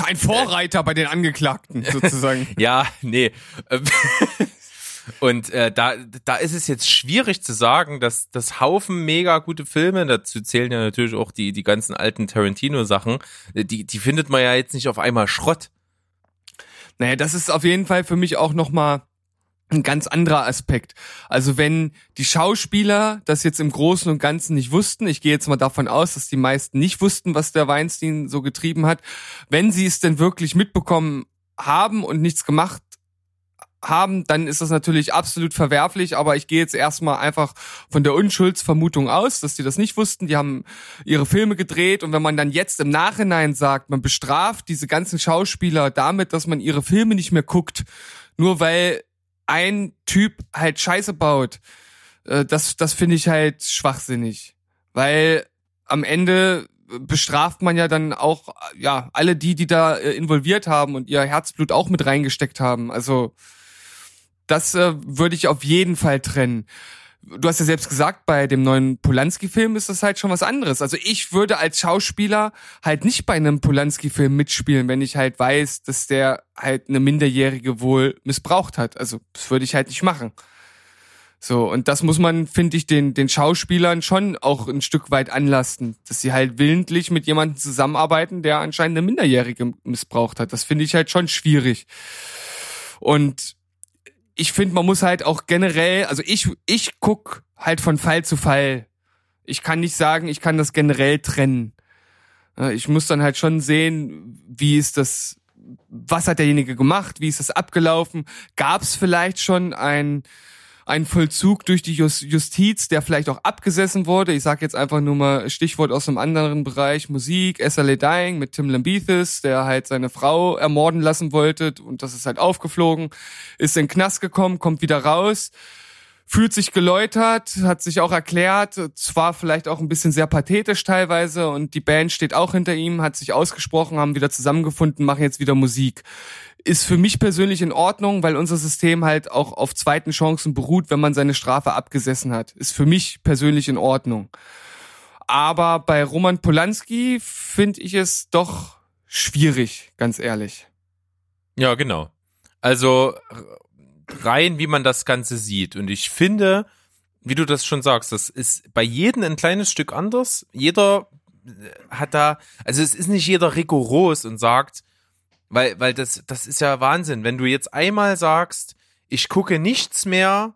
ein Vorreiter bei den Angeklagten sozusagen. ja, nee. Und äh, da, da ist es jetzt schwierig zu sagen, dass das Haufen mega gute Filme, dazu zählen ja natürlich auch die, die ganzen alten Tarantino-Sachen, die, die findet man ja jetzt nicht auf einmal Schrott. Naja, das ist auf jeden Fall für mich auch nochmal ein ganz anderer Aspekt. Also wenn die Schauspieler das jetzt im Großen und Ganzen nicht wussten, ich gehe jetzt mal davon aus, dass die meisten nicht wussten, was der Weinstein so getrieben hat, wenn sie es denn wirklich mitbekommen haben und nichts gemacht haben, dann ist das natürlich absolut verwerflich, aber ich gehe jetzt erstmal einfach von der Unschuldsvermutung aus, dass die das nicht wussten, die haben ihre Filme gedreht und wenn man dann jetzt im Nachhinein sagt, man bestraft diese ganzen Schauspieler damit, dass man ihre Filme nicht mehr guckt, nur weil ein Typ halt Scheiße baut, äh, das, das finde ich halt schwachsinnig. Weil am Ende bestraft man ja dann auch, ja, alle die, die da äh, involviert haben und ihr Herzblut auch mit reingesteckt haben. Also, das äh, würde ich auf jeden Fall trennen du hast ja selbst gesagt, bei dem neuen Polanski-Film ist das halt schon was anderes. Also ich würde als Schauspieler halt nicht bei einem Polanski-Film mitspielen, wenn ich halt weiß, dass der halt eine Minderjährige wohl missbraucht hat. Also das würde ich halt nicht machen. So, und das muss man, finde ich, den, den Schauspielern schon auch ein Stück weit anlasten, dass sie halt willentlich mit jemandem zusammenarbeiten, der anscheinend eine Minderjährige missbraucht hat. Das finde ich halt schon schwierig. Und ich finde, man muss halt auch generell, also ich, ich guck halt von Fall zu Fall. Ich kann nicht sagen, ich kann das generell trennen. Ich muss dann halt schon sehen, wie ist das, was hat derjenige gemacht, wie ist das abgelaufen? Gab es vielleicht schon ein ein Vollzug durch die Justiz, der vielleicht auch abgesessen wurde. Ich sage jetzt einfach nur mal Stichwort aus einem anderen Bereich, Musik, SLA Dying mit Tim Lambethis, der halt seine Frau ermorden lassen wollte und das ist halt aufgeflogen, ist in den Knast gekommen, kommt wieder raus fühlt sich geläutert, hat sich auch erklärt, zwar vielleicht auch ein bisschen sehr pathetisch teilweise und die Band steht auch hinter ihm, hat sich ausgesprochen, haben wieder zusammengefunden, machen jetzt wieder Musik. Ist für mich persönlich in Ordnung, weil unser System halt auch auf zweiten Chancen beruht, wenn man seine Strafe abgesessen hat. Ist für mich persönlich in Ordnung. Aber bei Roman Polanski finde ich es doch schwierig, ganz ehrlich. Ja, genau. Also rein, wie man das Ganze sieht. Und ich finde, wie du das schon sagst, das ist bei jedem ein kleines Stück anders. Jeder hat da, also es ist nicht jeder rigoros und sagt, weil, weil das, das ist ja Wahnsinn. Wenn du jetzt einmal sagst, ich gucke nichts mehr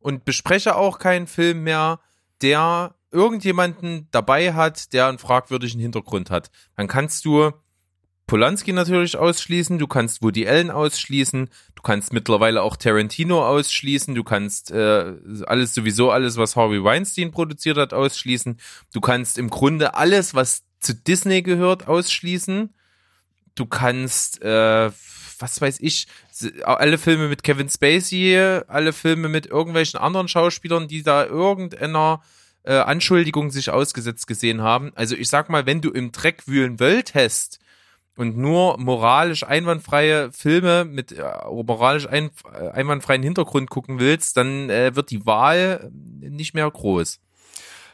und bespreche auch keinen Film mehr, der irgendjemanden dabei hat, der einen fragwürdigen Hintergrund hat, dann kannst du Polanski natürlich ausschließen, du kannst Woody Allen ausschließen, du kannst mittlerweile auch Tarantino ausschließen, du kannst äh, alles sowieso alles, was Harvey Weinstein produziert hat, ausschließen. Du kannst im Grunde alles, was zu Disney gehört, ausschließen. Du kannst, äh, was weiß ich, alle Filme mit Kevin Spacey, alle Filme mit irgendwelchen anderen Schauspielern, die da irgendeiner äh, Anschuldigung sich ausgesetzt gesehen haben. Also ich sag mal, wenn du im Dreck wühlen wolltest und nur moralisch einwandfreie Filme mit äh, moralisch ein, äh, einwandfreien Hintergrund gucken willst, dann äh, wird die Wahl nicht mehr groß.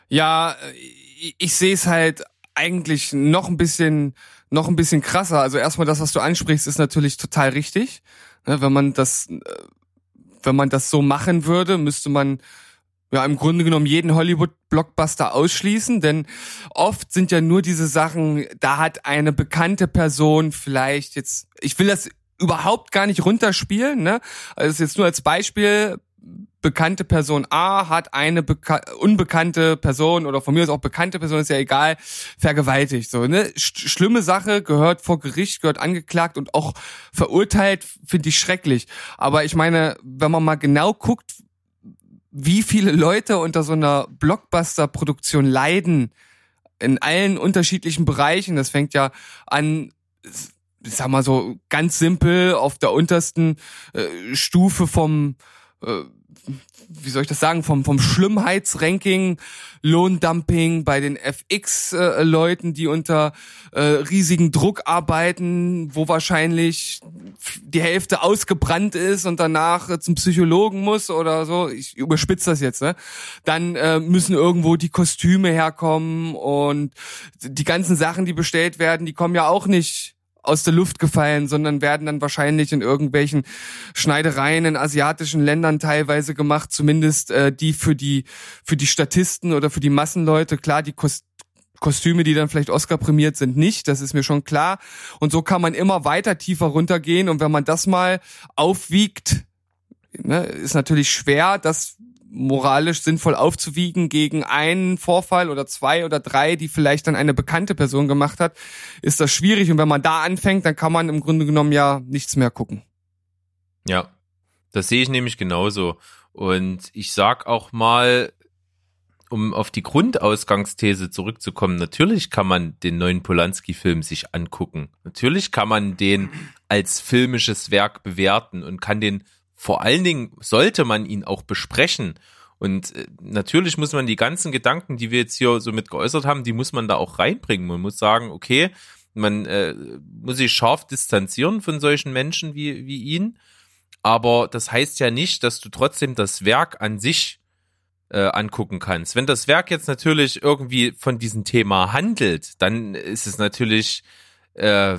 Ja, ich, ich sehe es halt eigentlich noch ein bisschen noch ein bisschen krasser. Also erstmal das, was du ansprichst, ist natürlich total richtig. Ne, wenn man das, äh, wenn man das so machen würde, müsste man ja im Grunde genommen jeden Hollywood-Blockbuster ausschließen, denn oft sind ja nur diese Sachen, da hat eine bekannte Person vielleicht jetzt, ich will das überhaupt gar nicht runterspielen, ne? Also jetzt nur als Beispiel, bekannte Person A hat eine beka unbekannte Person oder von mir aus auch bekannte Person, ist ja egal, vergewaltigt. So, ne? Sch schlimme Sache, gehört vor Gericht, gehört angeklagt und auch verurteilt, finde ich schrecklich. Aber ich meine, wenn man mal genau guckt, wie viele Leute unter so einer Blockbuster-Produktion leiden, in allen unterschiedlichen Bereichen, das fängt ja an ich sag mal so ganz simpel auf der untersten äh, Stufe vom äh, wie soll ich das sagen, vom, vom Schlimmheitsranking, Lohndumping bei den FX-Leuten, die unter äh, riesigen Druck arbeiten, wo wahrscheinlich die Hälfte ausgebrannt ist und danach äh, zum Psychologen muss oder so. Ich überspitze das jetzt, ne? Dann äh, müssen irgendwo die Kostüme herkommen und die ganzen Sachen, die bestellt werden, die kommen ja auch nicht aus der Luft gefallen, sondern werden dann wahrscheinlich in irgendwelchen Schneidereien in asiatischen Ländern teilweise gemacht, zumindest äh, die für die für die Statisten oder für die Massenleute. Klar, die Kost Kostüme, die dann vielleicht Oscar prämiert sind, nicht. Das ist mir schon klar. Und so kann man immer weiter tiefer runtergehen. Und wenn man das mal aufwiegt, ne, ist natürlich schwer, das moralisch sinnvoll aufzuwiegen gegen einen Vorfall oder zwei oder drei, die vielleicht dann eine bekannte Person gemacht hat, ist das schwierig. Und wenn man da anfängt, dann kann man im Grunde genommen ja nichts mehr gucken. Ja, das sehe ich nämlich genauso. Und ich sag auch mal, um auf die Grundausgangsthese zurückzukommen, natürlich kann man den neuen Polanski-Film sich angucken. Natürlich kann man den als filmisches Werk bewerten und kann den vor allen Dingen sollte man ihn auch besprechen. Und äh, natürlich muss man die ganzen Gedanken, die wir jetzt hier so mit geäußert haben, die muss man da auch reinbringen. Man muss sagen, okay, man äh, muss sich scharf distanzieren von solchen Menschen wie, wie ihn. Aber das heißt ja nicht, dass du trotzdem das Werk an sich äh, angucken kannst. Wenn das Werk jetzt natürlich irgendwie von diesem Thema handelt, dann ist es natürlich äh,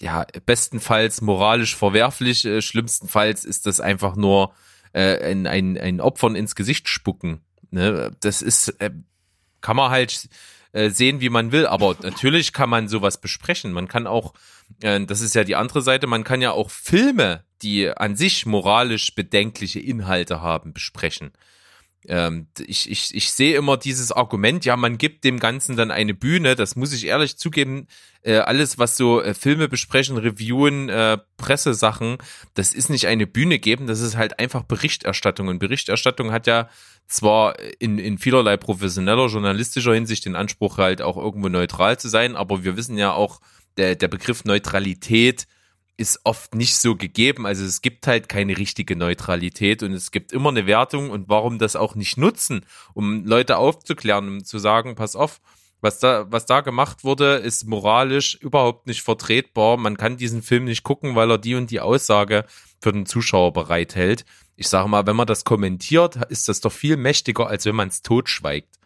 ja, bestenfalls moralisch verwerflich, äh, schlimmstenfalls ist das einfach nur äh, ein, ein, ein Opfern ins Gesicht spucken. Ne? Das ist, äh, kann man halt äh, sehen, wie man will, aber natürlich kann man sowas besprechen. Man kann auch, äh, das ist ja die andere Seite, man kann ja auch Filme, die an sich moralisch bedenkliche Inhalte haben, besprechen ähm, ich, ich, ich sehe immer dieses Argument, ja, man gibt dem Ganzen dann eine Bühne, das muss ich ehrlich zugeben, äh, alles, was so äh, Filme besprechen, Reviewen, äh, Pressesachen, das ist nicht eine Bühne geben, das ist halt einfach Berichterstattung. Und Berichterstattung hat ja zwar in, in vielerlei professioneller, journalistischer Hinsicht den Anspruch halt auch irgendwo neutral zu sein, aber wir wissen ja auch, der, der Begriff Neutralität ist oft nicht so gegeben. Also es gibt halt keine richtige Neutralität und es gibt immer eine Wertung und warum das auch nicht nutzen, um Leute aufzuklären, um zu sagen, pass auf, was da, was da gemacht wurde, ist moralisch überhaupt nicht vertretbar. Man kann diesen Film nicht gucken, weil er die und die Aussage für den Zuschauer bereithält. Ich sage mal, wenn man das kommentiert, ist das doch viel mächtiger, als wenn man es totschweigt.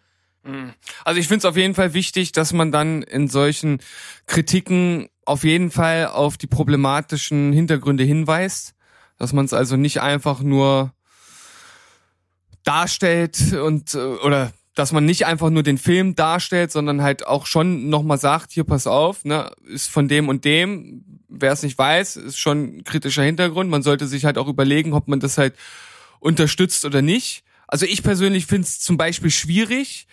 Mhm. Also ich finde es auf jeden Fall wichtig, dass man dann in solchen Kritiken auf jeden Fall auf die problematischen Hintergründe hinweist, dass man es also nicht einfach nur darstellt und äh, oder dass man nicht einfach nur den Film darstellt, sondern halt auch schon nochmal sagt, hier pass auf, ne, ist von dem und dem, wer es nicht weiß, ist schon ein kritischer Hintergrund. Man sollte sich halt auch überlegen, ob man das halt unterstützt oder nicht. Also ich persönlich finde es zum Beispiel schwierig,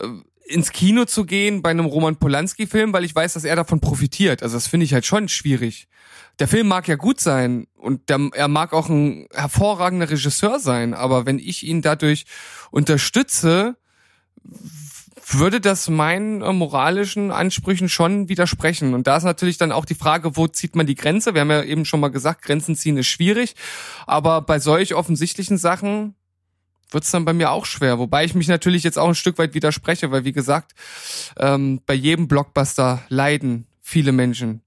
äh, ins Kino zu gehen bei einem Roman Polanski-Film, weil ich weiß, dass er davon profitiert. Also das finde ich halt schon schwierig. Der Film mag ja gut sein und der, er mag auch ein hervorragender Regisseur sein, aber wenn ich ihn dadurch unterstütze, würde das meinen äh, moralischen Ansprüchen schon widersprechen. Und da ist natürlich dann auch die Frage, wo zieht man die Grenze? Wir haben ja eben schon mal gesagt, Grenzen ziehen ist schwierig. Aber bei solch offensichtlichen Sachen wird's dann bei mir auch schwer. Wobei ich mich natürlich jetzt auch ein Stück weit widerspreche, weil wie gesagt, ähm, bei jedem Blockbuster leiden viele Menschen.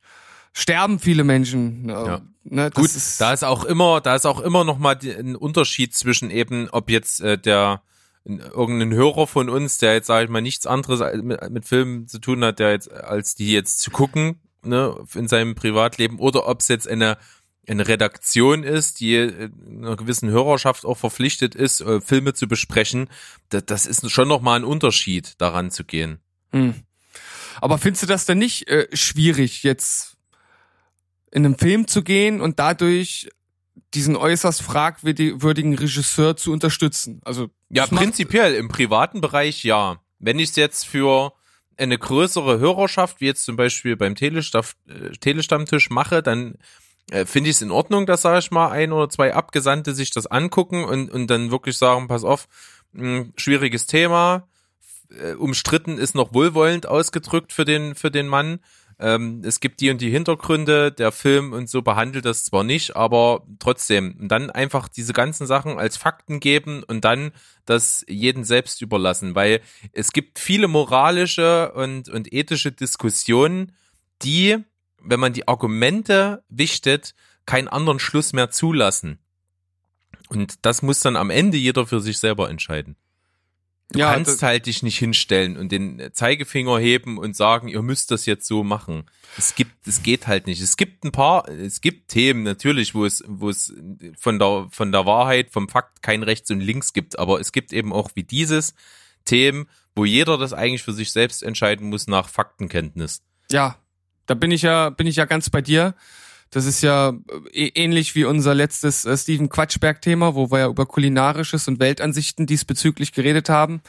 Sterben viele Menschen. Äh, Ja. Ne, das Gut, ist, da ist auch immer, da ist auch immer noch mal die, ein Unterschied zwischen eben, ob jetzt äh, der irgendein Hörer von uns, der jetzt sage ich mal nichts anderes mit, mit Filmen zu tun hat, der jetzt als die jetzt zu gucken, ne, in seinem Privatleben, oder ob es jetzt eine eine Redaktion ist, die äh, einer gewissen Hörerschaft auch verpflichtet ist, äh, Filme zu besprechen, das, das ist schon noch mal ein Unterschied, daran zu gehen. Hm. Aber findest du das denn nicht äh, schwierig, jetzt in einen Film zu gehen und dadurch diesen äußerst fragwürdigen Regisseur zu unterstützen? Also Ja, prinzipiell im privaten Bereich ja. Wenn ich es jetzt für eine größere Hörerschaft, wie jetzt zum Beispiel beim Telestaff, äh, Telestammtisch mache, dann äh, finde ich es in Ordnung, dass, sage ich mal, ein oder zwei Abgesandte sich das angucken und, und dann wirklich sagen, pass auf, mh, schwieriges Thema, äh, umstritten ist noch wohlwollend ausgedrückt für den, für den Mann. Ähm, es gibt die und die Hintergründe, der Film und so behandelt das zwar nicht, aber trotzdem. Und dann einfach diese ganzen Sachen als Fakten geben und dann das jeden selbst überlassen, weil es gibt viele moralische und, und ethische Diskussionen, die, wenn man die Argumente wichtet, keinen anderen Schluss mehr zulassen. Und das muss dann am Ende jeder für sich selber entscheiden. Du Ja, kannst halt dich nicht hinstellen und den Zeigefinger heben und sagen, ihr müsst das jetzt so machen. Es gibt, es geht halt nicht. Es gibt ein paar, es gibt Themen natürlich, wo es, wo es von der, von der Wahrheit, vom Fakt kein Rechts und Links gibt. Aber es gibt eben auch wie dieses Themen, wo jeder das eigentlich für sich selbst entscheiden muss nach Faktenkenntnis. Ja, da bin ich ja, bin ich ja ganz bei dir. Das ist ja äh, ähnlich wie unser letztes äh, Steven Quatschberg-Thema, wo wir ja über kulinarisches und Weltansichten diesbezüglich geredet haben.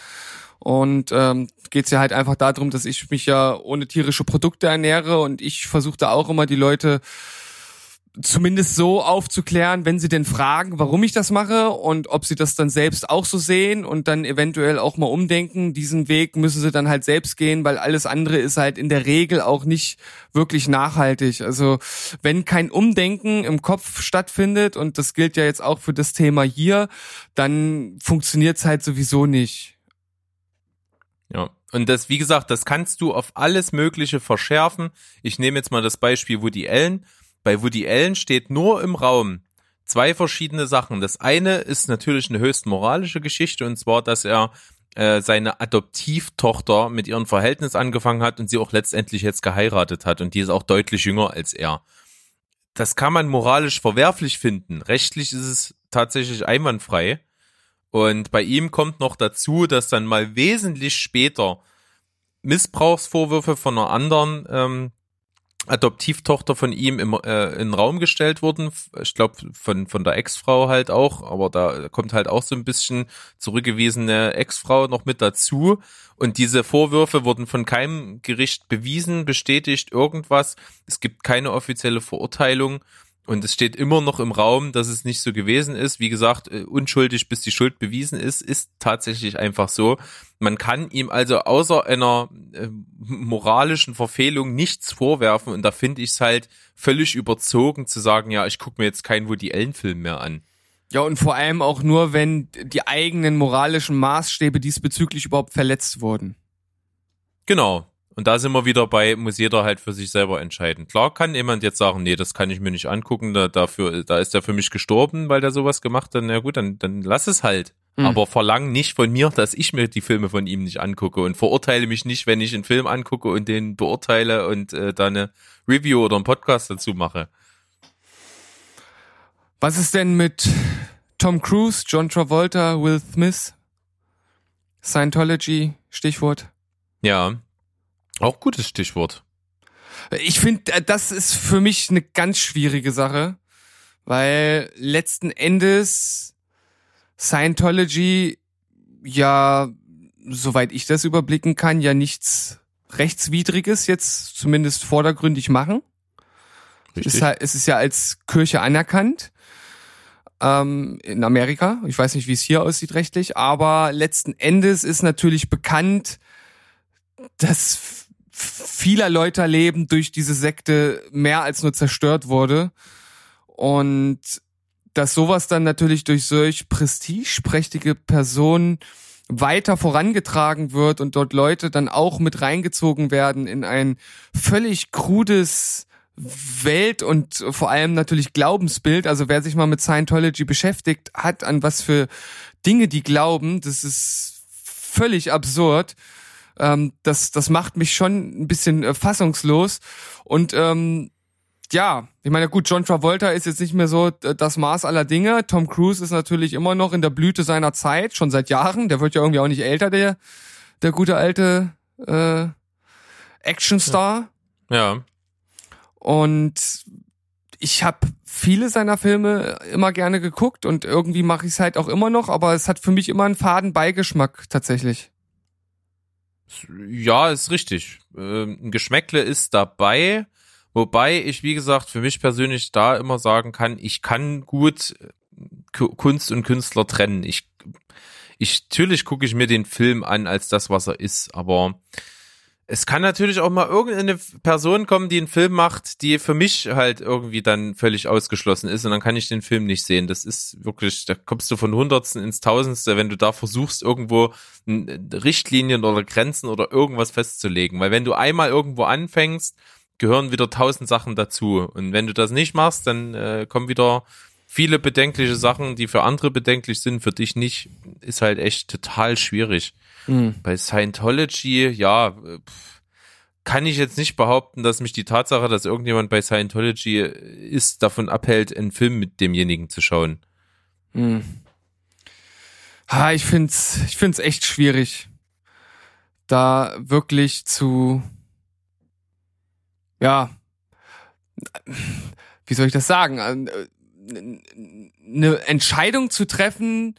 Und ähm, geht ja halt einfach darum, dass ich mich ja ohne tierische Produkte ernähre und ich versuche da auch immer die Leute zumindest so aufzuklären, wenn sie denn fragen, warum ich das mache und ob sie das dann selbst auch so sehen und dann eventuell auch mal umdenken. Diesen Weg müssen sie dann halt selbst gehen, weil alles andere ist halt in der Regel auch nicht wirklich nachhaltig. Also wenn kein Umdenken im Kopf stattfindet und das gilt ja jetzt auch für das Thema hier, dann funktioniert's halt sowieso nicht. Ja. Und das, wie gesagt, das kannst du auf alles Mögliche verschärfen. Ich nehme jetzt mal das Beispiel Woody Allen. Bei Woody Allen steht nur im Raum zwei verschiedene Sachen. Das eine ist natürlich eine höchst moralische Geschichte und zwar, dass er äh, seine Adoptivtochter mit ihrem Verhältnis angefangen hat und sie auch letztendlich jetzt geheiratet hat und die ist auch deutlich jünger als er. Das kann man moralisch verwerflich finden. Rechtlich ist es tatsächlich einwandfrei. Und bei ihm kommt noch dazu, dass dann mal wesentlich später Missbrauchsvorwürfe von einer anderen ähm, Adoptivtochter von ihm im, äh, in den Raum gestellt wurden. Ich glaube, von, von der Ex-Frau halt auch, aber da kommt halt auch so ein bisschen zurückgewiesene Ex-Frau noch mit dazu. Und diese Vorwürfe wurden von keinem Gericht bewiesen, bestätigt, irgendwas. Es gibt keine offizielle Verurteilung. Und es steht immer noch im Raum, dass es nicht so gewesen ist. Wie gesagt, äh, unschuldig, bis die Schuld bewiesen ist, ist tatsächlich einfach so. Man kann ihm also außer einer äh, moralischen Verfehlung nichts vorwerfen. Und da finde ich es halt völlig überzogen zu sagen, ja, ich gucke mir jetzt keinen Woody Allen-Film mehr an. Ja, und vor allem auch nur, wenn die eigenen moralischen Maßstäbe diesbezüglich überhaupt verletzt wurden. Genau. Und da sind wir wieder bei, muss jeder halt für sich selber entscheiden. Klar kann jemand jetzt sagen, nee, das kann ich mir nicht angucken, da, dafür, da ist er für mich gestorben, weil der sowas gemacht hat. Na gut, dann, dann lass es halt. Mhm. Aber verlang nicht von mir, dass ich mir die Filme von ihm nicht angucke und verurteile mich nicht, wenn ich einen Film angucke und den beurteile und äh, da eine Review oder einen Podcast dazu mache. Was ist denn mit Tom Cruise, John Travolta, Will Smith? Scientology, Stichwort. Ja, auch gutes Stichwort. Ich finde, das ist für mich eine ganz schwierige Sache, weil letzten Endes Scientology ja, soweit ich das überblicken kann, ja nichts rechtswidriges jetzt zumindest vordergründig machen. Es ist, halt, es ist ja als Kirche anerkannt ähm, in Amerika. Ich weiß nicht, wie es hier aussieht rechtlich, aber letzten Endes ist natürlich bekannt, dass vieler Leute Leben durch diese Sekte mehr als nur zerstört wurde. Und dass sowas dann natürlich durch solch prestigeprächtige Personen weiter vorangetragen wird und dort Leute dann auch mit reingezogen werden in ein völlig krudes Welt und vor allem natürlich Glaubensbild. Also wer sich mal mit Scientology beschäftigt hat, an was für Dinge die glauben, das ist völlig absurd. Ähm, das, das macht mich schon ein bisschen äh, fassungslos. Und ähm, ja, ich meine, gut, John Travolta ist jetzt nicht mehr so äh, das Maß aller Dinge. Tom Cruise ist natürlich immer noch in der Blüte seiner Zeit, schon seit Jahren. Der wird ja irgendwie auch nicht älter, der, der gute alte äh, Actionstar. Ja. Und ich habe viele seiner Filme immer gerne geguckt und irgendwie mache ich es halt auch immer noch, aber es hat für mich immer einen faden Beigeschmack tatsächlich. Ja, ist richtig. Ähm, Ein Geschmäckle ist dabei, wobei ich, wie gesagt, für mich persönlich da immer sagen kann, ich kann gut äh, Ku- Kunst und Künstler trennen. Ich, ich natürlich gucke ich mir den Film an als das, was er ist, aber es kann natürlich auch mal irgendeine Person kommen, die einen Film macht, die für mich halt irgendwie dann völlig ausgeschlossen ist und dann kann ich den Film nicht sehen. Das ist wirklich, da kommst du von Hundertsten ins Tausendste, wenn du da versuchst, irgendwo n- Richtlinien oder Grenzen oder irgendwas festzulegen. Weil wenn du einmal irgendwo anfängst, gehören wieder tausend Sachen dazu. Und wenn du das nicht machst, dann äh, kommen wieder viele bedenkliche Sachen, die für andere bedenklich sind, für dich nicht. Ist halt echt total schwierig. Bei Scientology, ja, äh, kann ich jetzt nicht behaupten, dass mich die Tatsache, dass irgendjemand bei Scientology ist, davon abhält, einen Film mit demjenigen zu schauen. Hm. Ha, ich find's, ich find's echt schwierig, da wirklich zu, ja, wie soll ich das sagen, eine Entscheidung zu treffen,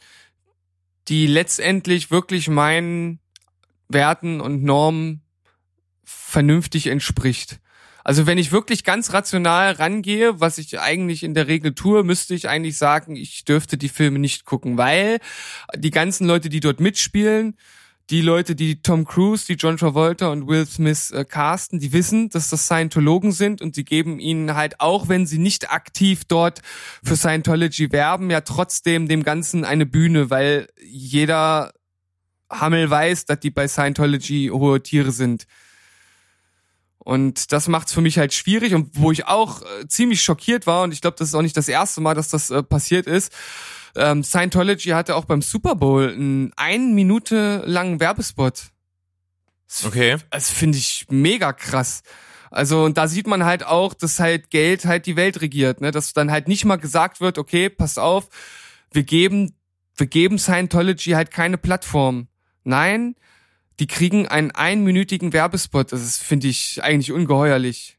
die letztendlich wirklich meinen Werten und Normen vernünftig entspricht. Also wenn ich wirklich ganz rational rangehe, was ich eigentlich in der Regel tue, müsste ich eigentlich sagen, ich dürfte die Filme nicht gucken, weil die ganzen Leute, die dort mitspielen, die Leute, die Tom Cruise, die John Travolta und Will Smith äh, casten, die wissen, dass das Scientologen sind und sie geben ihnen halt, auch wenn sie nicht aktiv dort für Scientology werben, ja trotzdem dem Ganzen eine Bühne, weil jeder Hammel weiß, dass die bei Scientology hohe Tiere sind. Und das macht's für mich halt schwierig und wo ich auch äh, ziemlich schockiert war und ich glaube, das ist auch nicht das erste Mal, dass das äh, passiert ist. Ähm, Scientology hatte auch beim Super Bowl einen ein Minute langen Werbespot. Das- Okay. Das finde ich mega krass. Also und da sieht man halt auch, dass halt Geld halt die Welt regiert, ne? Dass dann halt nicht mal gesagt wird, okay, pass auf, wir geben, wir geben Scientology halt keine Plattform. Nein, die kriegen einen einminütigen Werbespot. Das finde ich, eigentlich ungeheuerlich.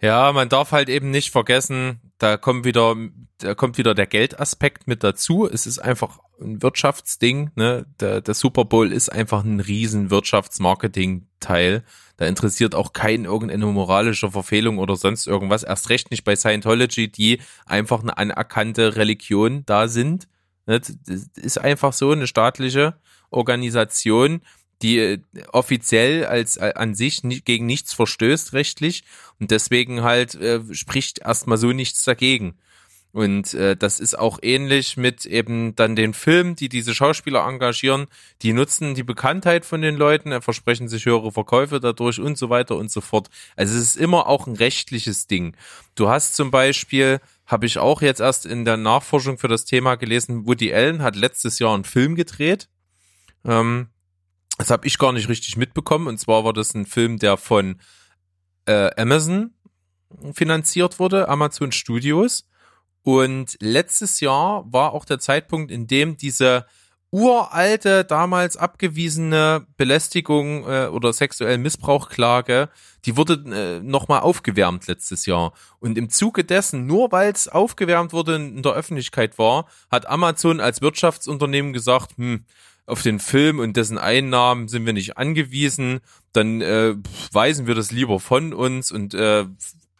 Ja, man darf halt eben nicht vergessen, da kommt wieder, da kommt wieder der Geldaspekt mit dazu. Es ist einfach ein Wirtschaftsding, ne? Der, der Super Bowl ist einfach ein riesen Wirtschaftsmarketing-Teil. Da interessiert auch keinen irgendeine moralische Verfehlung oder sonst irgendwas. Erst recht nicht bei Scientology, die einfach eine anerkannte Religion da sind. Ne? Das ist einfach so eine staatliche Organisation, die äh, offiziell als äh, an sich gegen nichts verstößt rechtlich und deswegen halt äh, spricht erstmal so nichts dagegen. Und äh, das ist auch ähnlich mit eben dann den Filmen, die diese Schauspieler engagieren. Die nutzen die Bekanntheit von den Leuten, äh, versprechen sich höhere Verkäufe dadurch und so weiter und so fort. Also es ist immer auch ein rechtliches Ding. Du hast zum Beispiel, habe ich auch jetzt erst in der Nachforschung für das Thema gelesen, Woody Allen hat letztes Jahr einen Film gedreht. Ähm, das habe ich gar nicht richtig mitbekommen. Und zwar war das ein Film, der von äh, Amazon finanziert wurde, Amazon Studios. Und letztes Jahr war auch der Zeitpunkt, in dem diese uralte, damals abgewiesene Belästigung äh, oder sexuellen Missbrauchklage, die wurde äh, nochmal aufgewärmt letztes Jahr. Und im Zuge dessen, nur weil es aufgewärmt wurde in der Öffentlichkeit war, hat Amazon als Wirtschaftsunternehmen gesagt, hm, auf den Film und dessen Einnahmen sind wir nicht angewiesen, dann äh, weisen wir das lieber von uns und äh,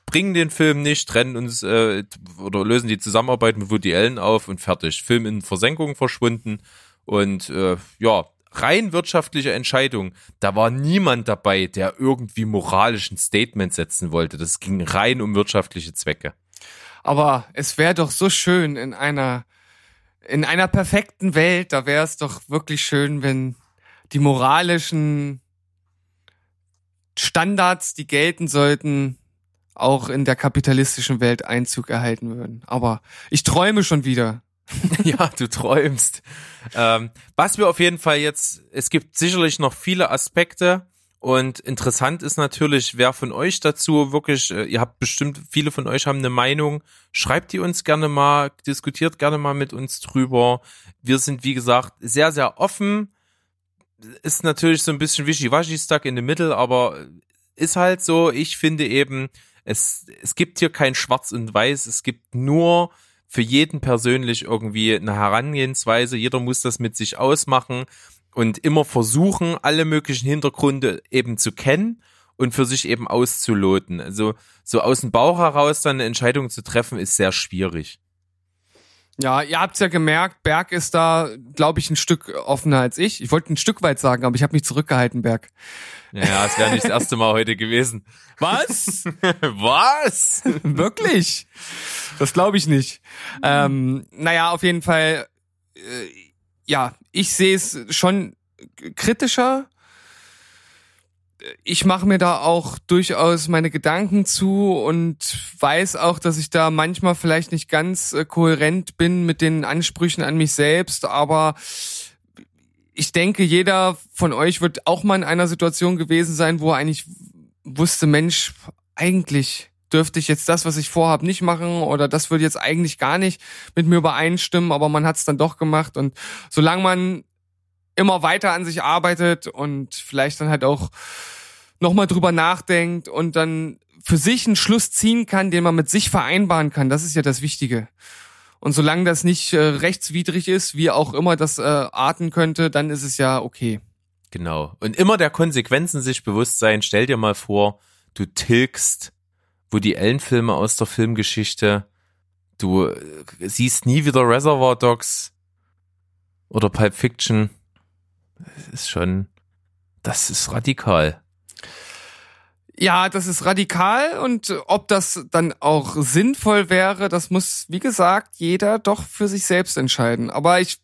bringen den Film nicht, trennen uns äh, oder lösen die Zusammenarbeit mit Woody Allen auf und fertig. Film in Versenkung verschwunden und äh, ja, rein wirtschaftliche Entscheidung. Da war niemand dabei, der irgendwie moralisch ein Statement setzen wollte. Das ging rein um wirtschaftliche Zwecke. Aber es wäre doch so schön in einer in einer perfekten Welt, da wäre es doch wirklich schön, wenn die moralischen Standards, die gelten sollten, auch in der kapitalistischen Welt Einzug erhalten würden. Aber ich träume schon wieder. ja, du träumst. Ähm, was wir auf jeden Fall jetzt, es gibt sicherlich noch viele Aspekte und interessant ist natürlich, wer von euch dazu wirklich, äh, ihr habt bestimmt, viele von euch haben eine Meinung, schreibt die uns gerne mal, diskutiert gerne mal mit uns drüber. Wir sind, wie gesagt, sehr, sehr offen. Ist natürlich so ein bisschen wischiwaschi stuck in the middle, aber ist halt so. Ich finde eben, es, es gibt hier kein Schwarz und Weiß, es gibt nur für jeden persönlich irgendwie eine Herangehensweise. Jeder muss das mit sich ausmachen und immer versuchen, alle möglichen Hintergründe eben zu kennen und für sich eben auszuloten. Also so aus dem Bauch heraus dann eine Entscheidung zu treffen, ist sehr schwierig. Ja, ihr habt's ja gemerkt, Berg ist da, glaube ich, ein Stück offener als ich. Ich wollte ein Stück weit sagen, aber ich habe mich zurückgehalten, Berg. Ja, es wäre nicht das erste Mal heute gewesen. Was? Was? Wirklich? Das glaube ich nicht. Ähm, naja, auf jeden Fall, äh, ja, ich sehe es schon kritischer. Ich mache mir da auch durchaus meine Gedanken zu und weiß auch, dass ich da manchmal vielleicht nicht ganz äh, kohärent bin mit den Ansprüchen an mich selbst, aber ich denke, jeder von euch wird auch mal in einer Situation gewesen sein, wo er eigentlich wusste, Mensch, eigentlich dürfte ich jetzt das, was ich vorhabe, nicht machen oder das würde jetzt eigentlich gar nicht mit mir übereinstimmen, aber man hat es dann doch gemacht und solange man immer weiter an sich arbeitet und vielleicht dann halt auch nochmal drüber nachdenkt und dann für sich einen Schluss ziehen kann, den man mit sich vereinbaren kann, das ist ja das Wichtige. Und solange das nicht äh, rechtswidrig ist, wie auch immer das äh, arten könnte, dann ist es ja okay. Genau. Und immer der Konsequenzen sich bewusst sein. Stell dir mal vor, du tilgst Woody Allen-Filme aus der Filmgeschichte. Du äh, siehst nie wieder Reservoir Dogs oder Pulp Fiction. Das ist schon, das ist radikal. Ja, das ist radikal und ob das dann auch sinnvoll wäre, das muss, wie gesagt, jeder doch für sich selbst entscheiden. Aber ich,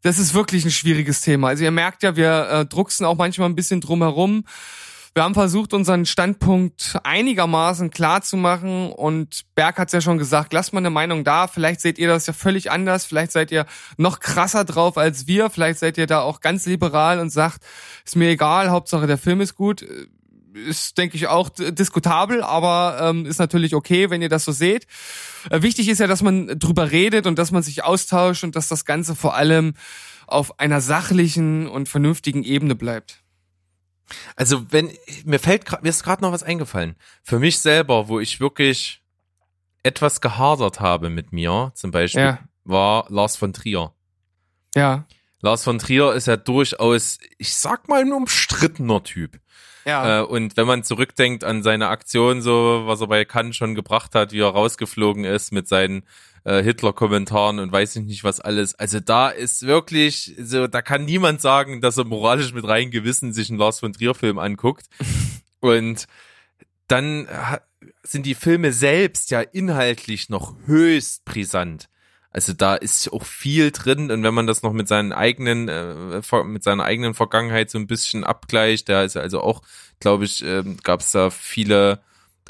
das ist wirklich ein schwieriges Thema. Also ihr merkt ja, wir äh, drucksen auch manchmal ein bisschen drum herum. Wir haben versucht, unseren Standpunkt einigermaßen klar zu machen und Berg hat es ja schon gesagt, lasst mal eine Meinung da. Vielleicht seht ihr das ja völlig anders. Vielleicht seid ihr noch krasser drauf als wir. Vielleicht seid ihr da auch ganz liberal und sagt, ist mir egal, Hauptsache der Film ist gut. Ist, denke ich, auch diskutabel, aber ähm, ist natürlich okay, wenn ihr das so seht. Äh, wichtig ist ja, dass man drüber redet und dass man sich austauscht und dass das Ganze vor allem auf einer sachlichen und vernünftigen Ebene bleibt. Also wenn mir fällt mir ist gerade noch was eingefallen. Für mich selber, wo ich wirklich etwas gehadert habe mit mir, zum Beispiel, Ja. war Lars von Trier. Ja. Lars von Trier ist ja durchaus, ich sag mal, ein umstrittener Typ. Ja. Äh, und wenn man zurückdenkt an seine Aktion, so was er bei Cannes schon gebracht hat, wie er rausgeflogen ist mit seinen äh, Hitler-Kommentaren und weiß ich nicht was alles. Also da ist wirklich, so da kann niemand sagen, dass er moralisch mit rein Gewissen sich einen Lars von Trier-Film anguckt. und dann sind die Filme selbst ja inhaltlich noch höchst brisant. Also da ist auch viel drin und wenn man das noch mit seinen eigenen, äh, mit seiner eigenen Vergangenheit so ein bisschen abgleicht, da ist also auch, glaube ich, ähm, gab es da viele,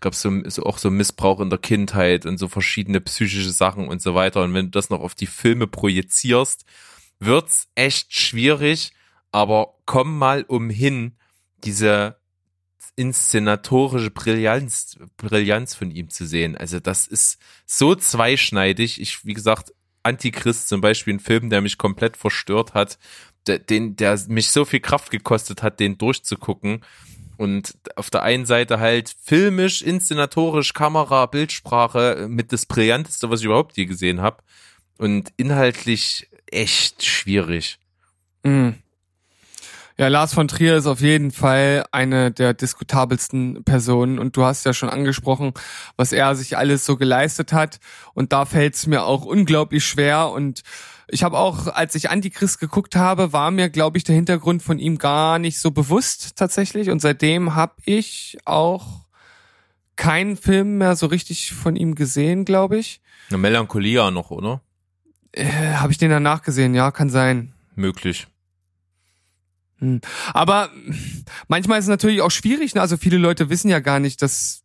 gab es so, so auch so Missbrauch in der Kindheit und so verschiedene psychische Sachen und so weiter. Und wenn du das noch auf die Filme projizierst, wird's echt schwierig, aber komm mal umhin, diese inszenatorische Brillanz, Brillanz von ihm zu sehen. Also das ist so zweischneidig. Ich, wie gesagt, Antichrist zum Beispiel, ein Film, der mich komplett verstört hat, der, den, der mich so viel Kraft gekostet hat, den durchzugucken. Und auf der einen Seite halt filmisch, inszenatorisch, Kamera, Bildsprache mit das Brillanteste, was ich überhaupt je gesehen habe. Und inhaltlich echt schwierig. Mhm. Ja, Lars von Trier ist auf jeden Fall eine der diskutabelsten Personen und du hast ja schon angesprochen, was er sich alles so geleistet hat und da fällt es mir auch unglaublich schwer und Ich habe auch, als ich Antichrist geguckt habe, war mir, glaube ich, der Hintergrund von ihm gar nicht so bewusst tatsächlich. Und seitdem habe ich auch keinen Film mehr so richtig von ihm gesehen, glaube ich. Eine Melancholia noch, oder? Äh, habe ich den danach gesehen? Ja, kann sein. Möglich. Hm. Aber manchmal ist es natürlich auch schwierig. Ne? Also viele Leute wissen ja gar nicht, dass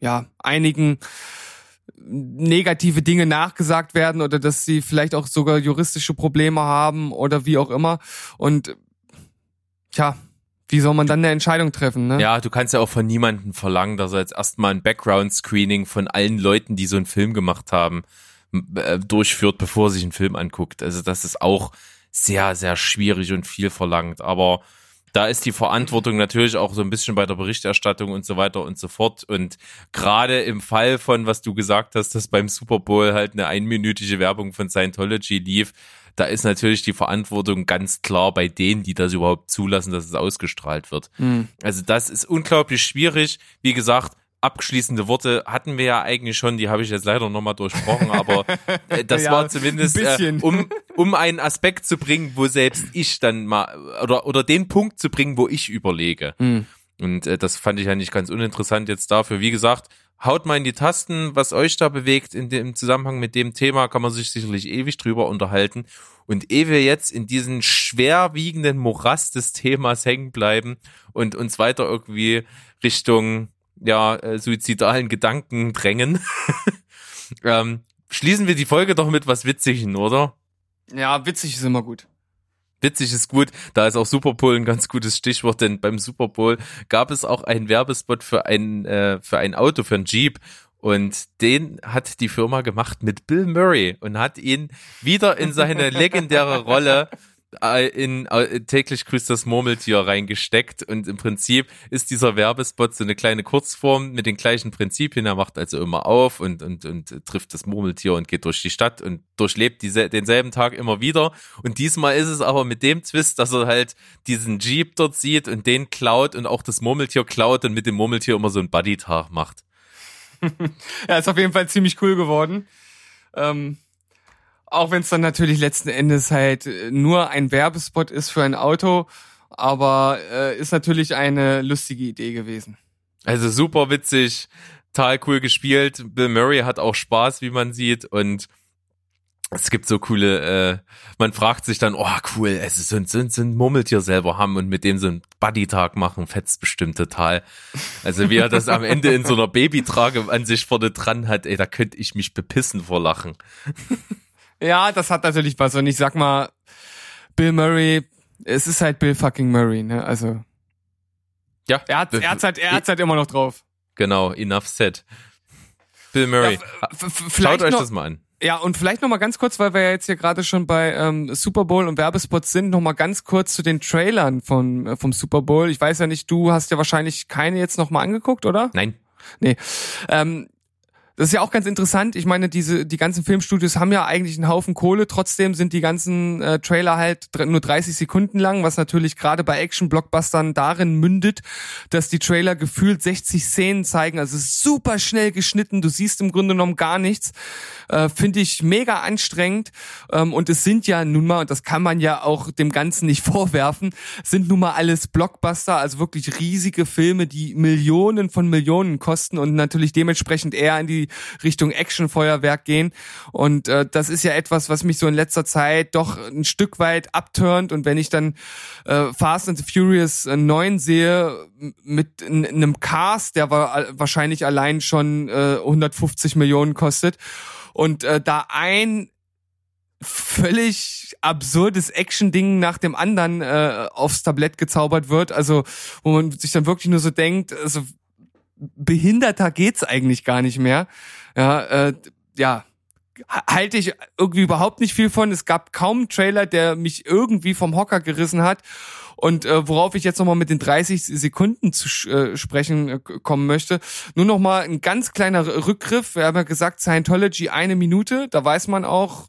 ja einigen negative Dinge nachgesagt werden oder dass sie vielleicht auch sogar juristische Probleme haben oder wie auch immer. Und tja, wie soll man dann eine Entscheidung treffen? Ne? Ja, du kannst ja auch von niemandem verlangen, dass er jetzt erstmal ein Background-Screening von allen Leuten, die so einen Film gemacht haben, äh, durchführt, bevor er sich einen Film anguckt. Also das ist auch sehr, sehr schwierig und viel verlangt. Aber da ist die Verantwortung natürlich auch so ein bisschen bei der Berichterstattung und so weiter und so fort. Und gerade im Fall von, was du gesagt hast, dass beim Super Bowl halt eine einminütige Werbung von Scientology lief, da ist natürlich die Verantwortung ganz klar bei denen, die das überhaupt zulassen, dass es ausgestrahlt wird. Mhm. Also das ist unglaublich schwierig. Wie gesagt, abschließende Worte hatten wir ja eigentlich schon, die habe ich jetzt leider nochmal durchsprochen, aber äh, das Ja, war zumindest, ein äh, um, um einen Aspekt zu bringen, wo selbst ich dann mal, oder, oder den Punkt zu bringen, wo ich überlege. Mhm. Und äh, das fand ich ja nicht ganz uninteressant jetzt dafür. Wie gesagt, haut mal in die Tasten, was euch da bewegt in dem Zusammenhang mit dem Thema, kann man sich sicherlich ewig drüber unterhalten. Und ehe wir jetzt in diesen schwerwiegenden Morast des Themas hängen bleiben und uns weiter irgendwie Richtung ja äh, suizidalen Gedanken drängen, ähm, schließen wir die Folge doch mit was Witzigen, oder? ja, witzig ist immer gut. Witzig ist gut, da ist auch Super Bowl ein ganz gutes Stichwort, denn beim Super Bowl gab es auch einen Werbespot für ein, äh, für ein Auto, für ein Jeep. Und den hat die Firma gemacht mit Bill Murray und hat ihn wieder in seine legendäre Rolle in äh, täglich grüßt das Murmeltier reingesteckt und im Prinzip ist dieser Werbespot so eine kleine Kurzform mit den gleichen Prinzipien. Er macht also immer auf und, und, und trifft das Murmeltier und geht durch die Stadt und durchlebt diese, denselben Tag immer wieder. Und diesmal ist es aber mit dem Twist, dass er halt diesen Jeep dort sieht und den klaut und auch das Murmeltier klaut und mit dem Murmeltier immer so einen Buddy-Tag macht. Ja, ist auf jeden Fall ziemlich cool geworden. Ähm, auch wenn es dann natürlich letzten Endes halt äh, nur ein Werbespot ist für ein Auto, aber äh, ist natürlich eine lustige Idee gewesen. Also super witzig, total cool gespielt. Bill Murray hat auch Spaß, wie man sieht und es gibt so coole, äh, man fragt sich dann, oh cool, es ist so ein, so ein, so ein Murmeltier selber haben und mit dem so einen Buddy-Tag machen, fetzt bestimmt total. Also wie er das am Ende in so einer Babytrage an sich vorne dran hat, ey, da könnte ich mich bepissen vor Lachen. Ja, das hat natürlich was. Und ich sag mal, Bill Murray, es ist halt Bill fucking Murray, ne? Also Ja, er hat, er hat's halt, er hat's halt immer noch drauf. genau, enough said. Bill Murray, f- schaut euch noch, das mal an. Ja, und vielleicht noch mal ganz kurz, weil wir ja jetzt hier gerade schon bei ähm, Super Bowl und Werbespots sind, noch mal ganz kurz zu den Trailern von äh, vom Super Bowl. Ich weiß ja nicht, du hast ja wahrscheinlich keine jetzt noch mal angeguckt, oder? Nein, Nee. Ähm, das ist ja auch ganz interessant. Ich meine, diese die ganzen Filmstudios haben ja eigentlich einen Haufen Kohle. Trotzdem sind die ganzen äh, Trailer halt nur 30 Sekunden lang, was natürlich gerade bei Action-Blockbustern darin mündet, dass die Trailer gefühlt 60 Szenen zeigen. Also es ist super schnell geschnitten. Du siehst im Grunde genommen gar nichts. Äh, Finde ich mega anstrengend. Ähm, und es sind ja nun mal, und das kann man ja auch dem Ganzen nicht vorwerfen, sind nun mal alles Blockbuster, also wirklich riesige Filme, die Millionen von Millionen kosten und natürlich dementsprechend eher in die Richtung Actionfeuerwerk gehen. Und äh, das ist ja etwas, was mich so in letzter Zeit doch ein Stück weit abturnt. Und wenn ich dann äh, Fast and the Furious äh, 9 sehe, m- mit einem Cast, der war wahrscheinlich allein schon äh, 150 Millionen kostet, und äh, da ein völlig absurdes Action-Ding nach dem anderen äh, aufs Tablett gezaubert wird, also wo man sich dann wirklich nur so denkt, also behinderter geht's eigentlich gar nicht mehr. Ja, äh, ja, ha- halte ich irgendwie überhaupt nicht viel von. Es gab kaum einen Trailer, der mich irgendwie vom Hocker gerissen hat. Und äh, worauf ich jetzt nochmal mit den 30 Sekunden zu äh, sprechen äh, kommen möchte, nur nochmal ein ganz kleiner Rückgriff. Wir haben ja gesagt, Scientology eine Minute. Da weiß man auch,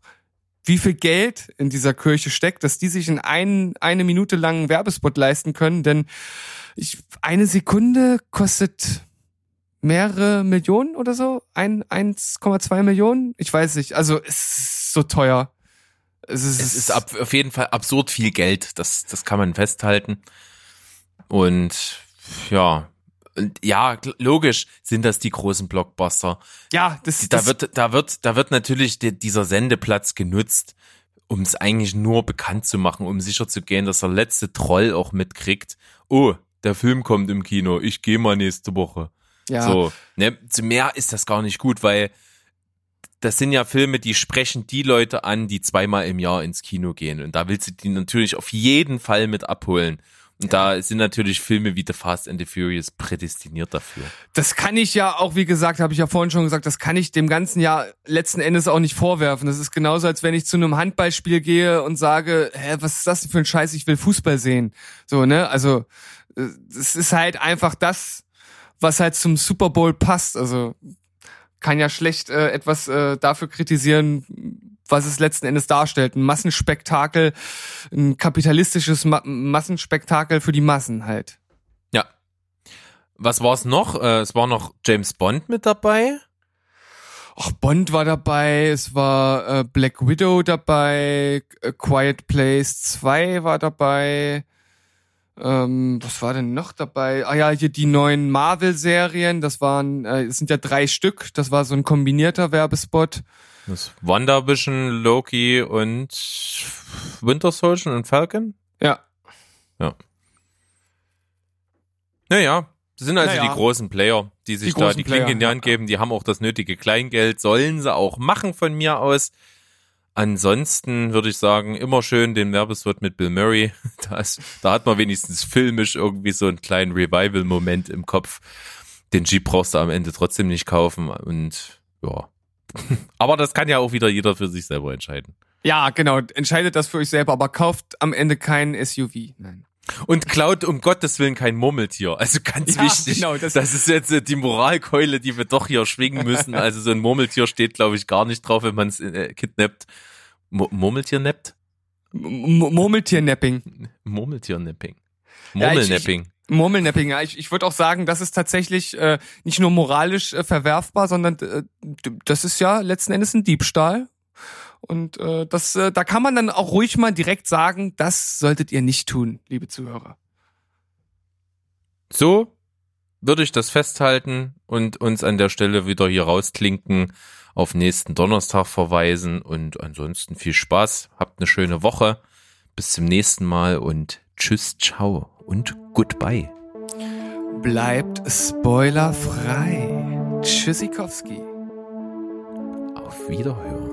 wie viel Geld in dieser Kirche steckt, dass die sich in ein, eine Minute langen Werbespot leisten können. Denn ich, eine Sekunde kostet mehrere Millionen oder so? Ein, 1,2 Millionen? Ich weiß nicht. Also es ist so teuer. Es ist, Es ist ab, auf jeden Fall absurd viel Geld, das, das kann man festhalten. Und ja, ja, logisch sind das die großen Blockbuster. ja, das, Da das wird, da wird, da wird natürlich die, dieser Sendeplatz genutzt, um es eigentlich nur bekannt zu machen, um sicher zu gehen, dass der letzte Troll auch mitkriegt. Oh, der Film kommt im Kino, ich gehe mal nächste Woche. Ja, So, ne, zu mehr ist das gar nicht gut, weil das sind ja Filme, die sprechen die Leute an, die zweimal im Jahr ins Kino gehen. Und da willst du die natürlich auf jeden Fall mit abholen. Und da sind natürlich Filme wie The Fast and the Furious prädestiniert dafür. das kann ich ja auch, wie gesagt, habe ich ja vorhin schon gesagt, das kann ich dem ganzen Jahr letzten Endes auch nicht vorwerfen. Das ist genauso, als wenn ich zu einem Handballspiel gehe und sage, hä, was ist das denn für ein Scheiß, ich will Fußball sehen. So, ne? Also, äh, es ist halt einfach das, was halt zum Super Bowl passt. Also, kann ja schlecht äh, etwas äh, dafür kritisieren, was es letzten Endes darstellt. Ein Massenspektakel, ein kapitalistisches Ma Massenspektakel für die Massen halt. Ja. Was war's noch? Äh, es war noch James Bond mit dabei. Ach, Bond war dabei, es war äh, Black Widow dabei, äh, Quiet Place 2 war dabei. Ähm, was war denn noch dabei? Ah ja, hier die neuen Marvel-Serien, das waren, äh, es sind ja drei Stück, das war so ein kombinierter Werbespot. Das WandaVision, Loki und Winter Soldier und Falcon. Ja, Naja, das sind also Naja. die großen Player, die sich Die da die Klinke Player, in die Hand ja. geben. Die haben auch das nötige Kleingeld, sollen sie auch machen von mir aus. Ansonsten würde ich sagen, immer schön den Werbespot mit Bill Murray. Da, ist, da hat man wenigstens filmisch irgendwie so einen kleinen Revival-Moment im Kopf. Den Jeep brauchst du am Ende trotzdem nicht kaufen und ja. Aber das kann ja auch wieder jeder für sich selber entscheiden. ja, genau, entscheidet das für euch selber, aber kauft am Ende kein SUV. Nein. Und klaut um Gottes Willen kein Murmeltier. Also ganz Ja, wichtig. genau, das- das, ist jetzt äh, die Moralkeule, die wir doch hier schwingen müssen. Also so ein Murmeltier steht, glaube ich, gar nicht drauf, wenn man es äh, kidnappt. Mu- Murmeltier nappt? M Murmeltiernapping. Murmeltier-Napping. Ja, ich- Murmelnapping. Murmelnapping, ja. Ich, ich würde auch sagen, das ist tatsächlich äh, nicht nur moralisch äh, verwerfbar, sondern äh, das ist ja letzten Endes ein Diebstahl. Und äh, das, äh, da kann man dann auch ruhig mal direkt sagen, das solltet ihr nicht tun, liebe Zuhörer. So würde ich das festhalten und uns an der Stelle wieder hier rausklinken, auf nächsten Donnerstag verweisen und ansonsten viel Spaß, habt eine schöne Woche, bis zum nächsten Mal und tschüss, ciao und goodbye. Bleibt spoilerfrei. Tschüssikowski. Auf Wiederhören.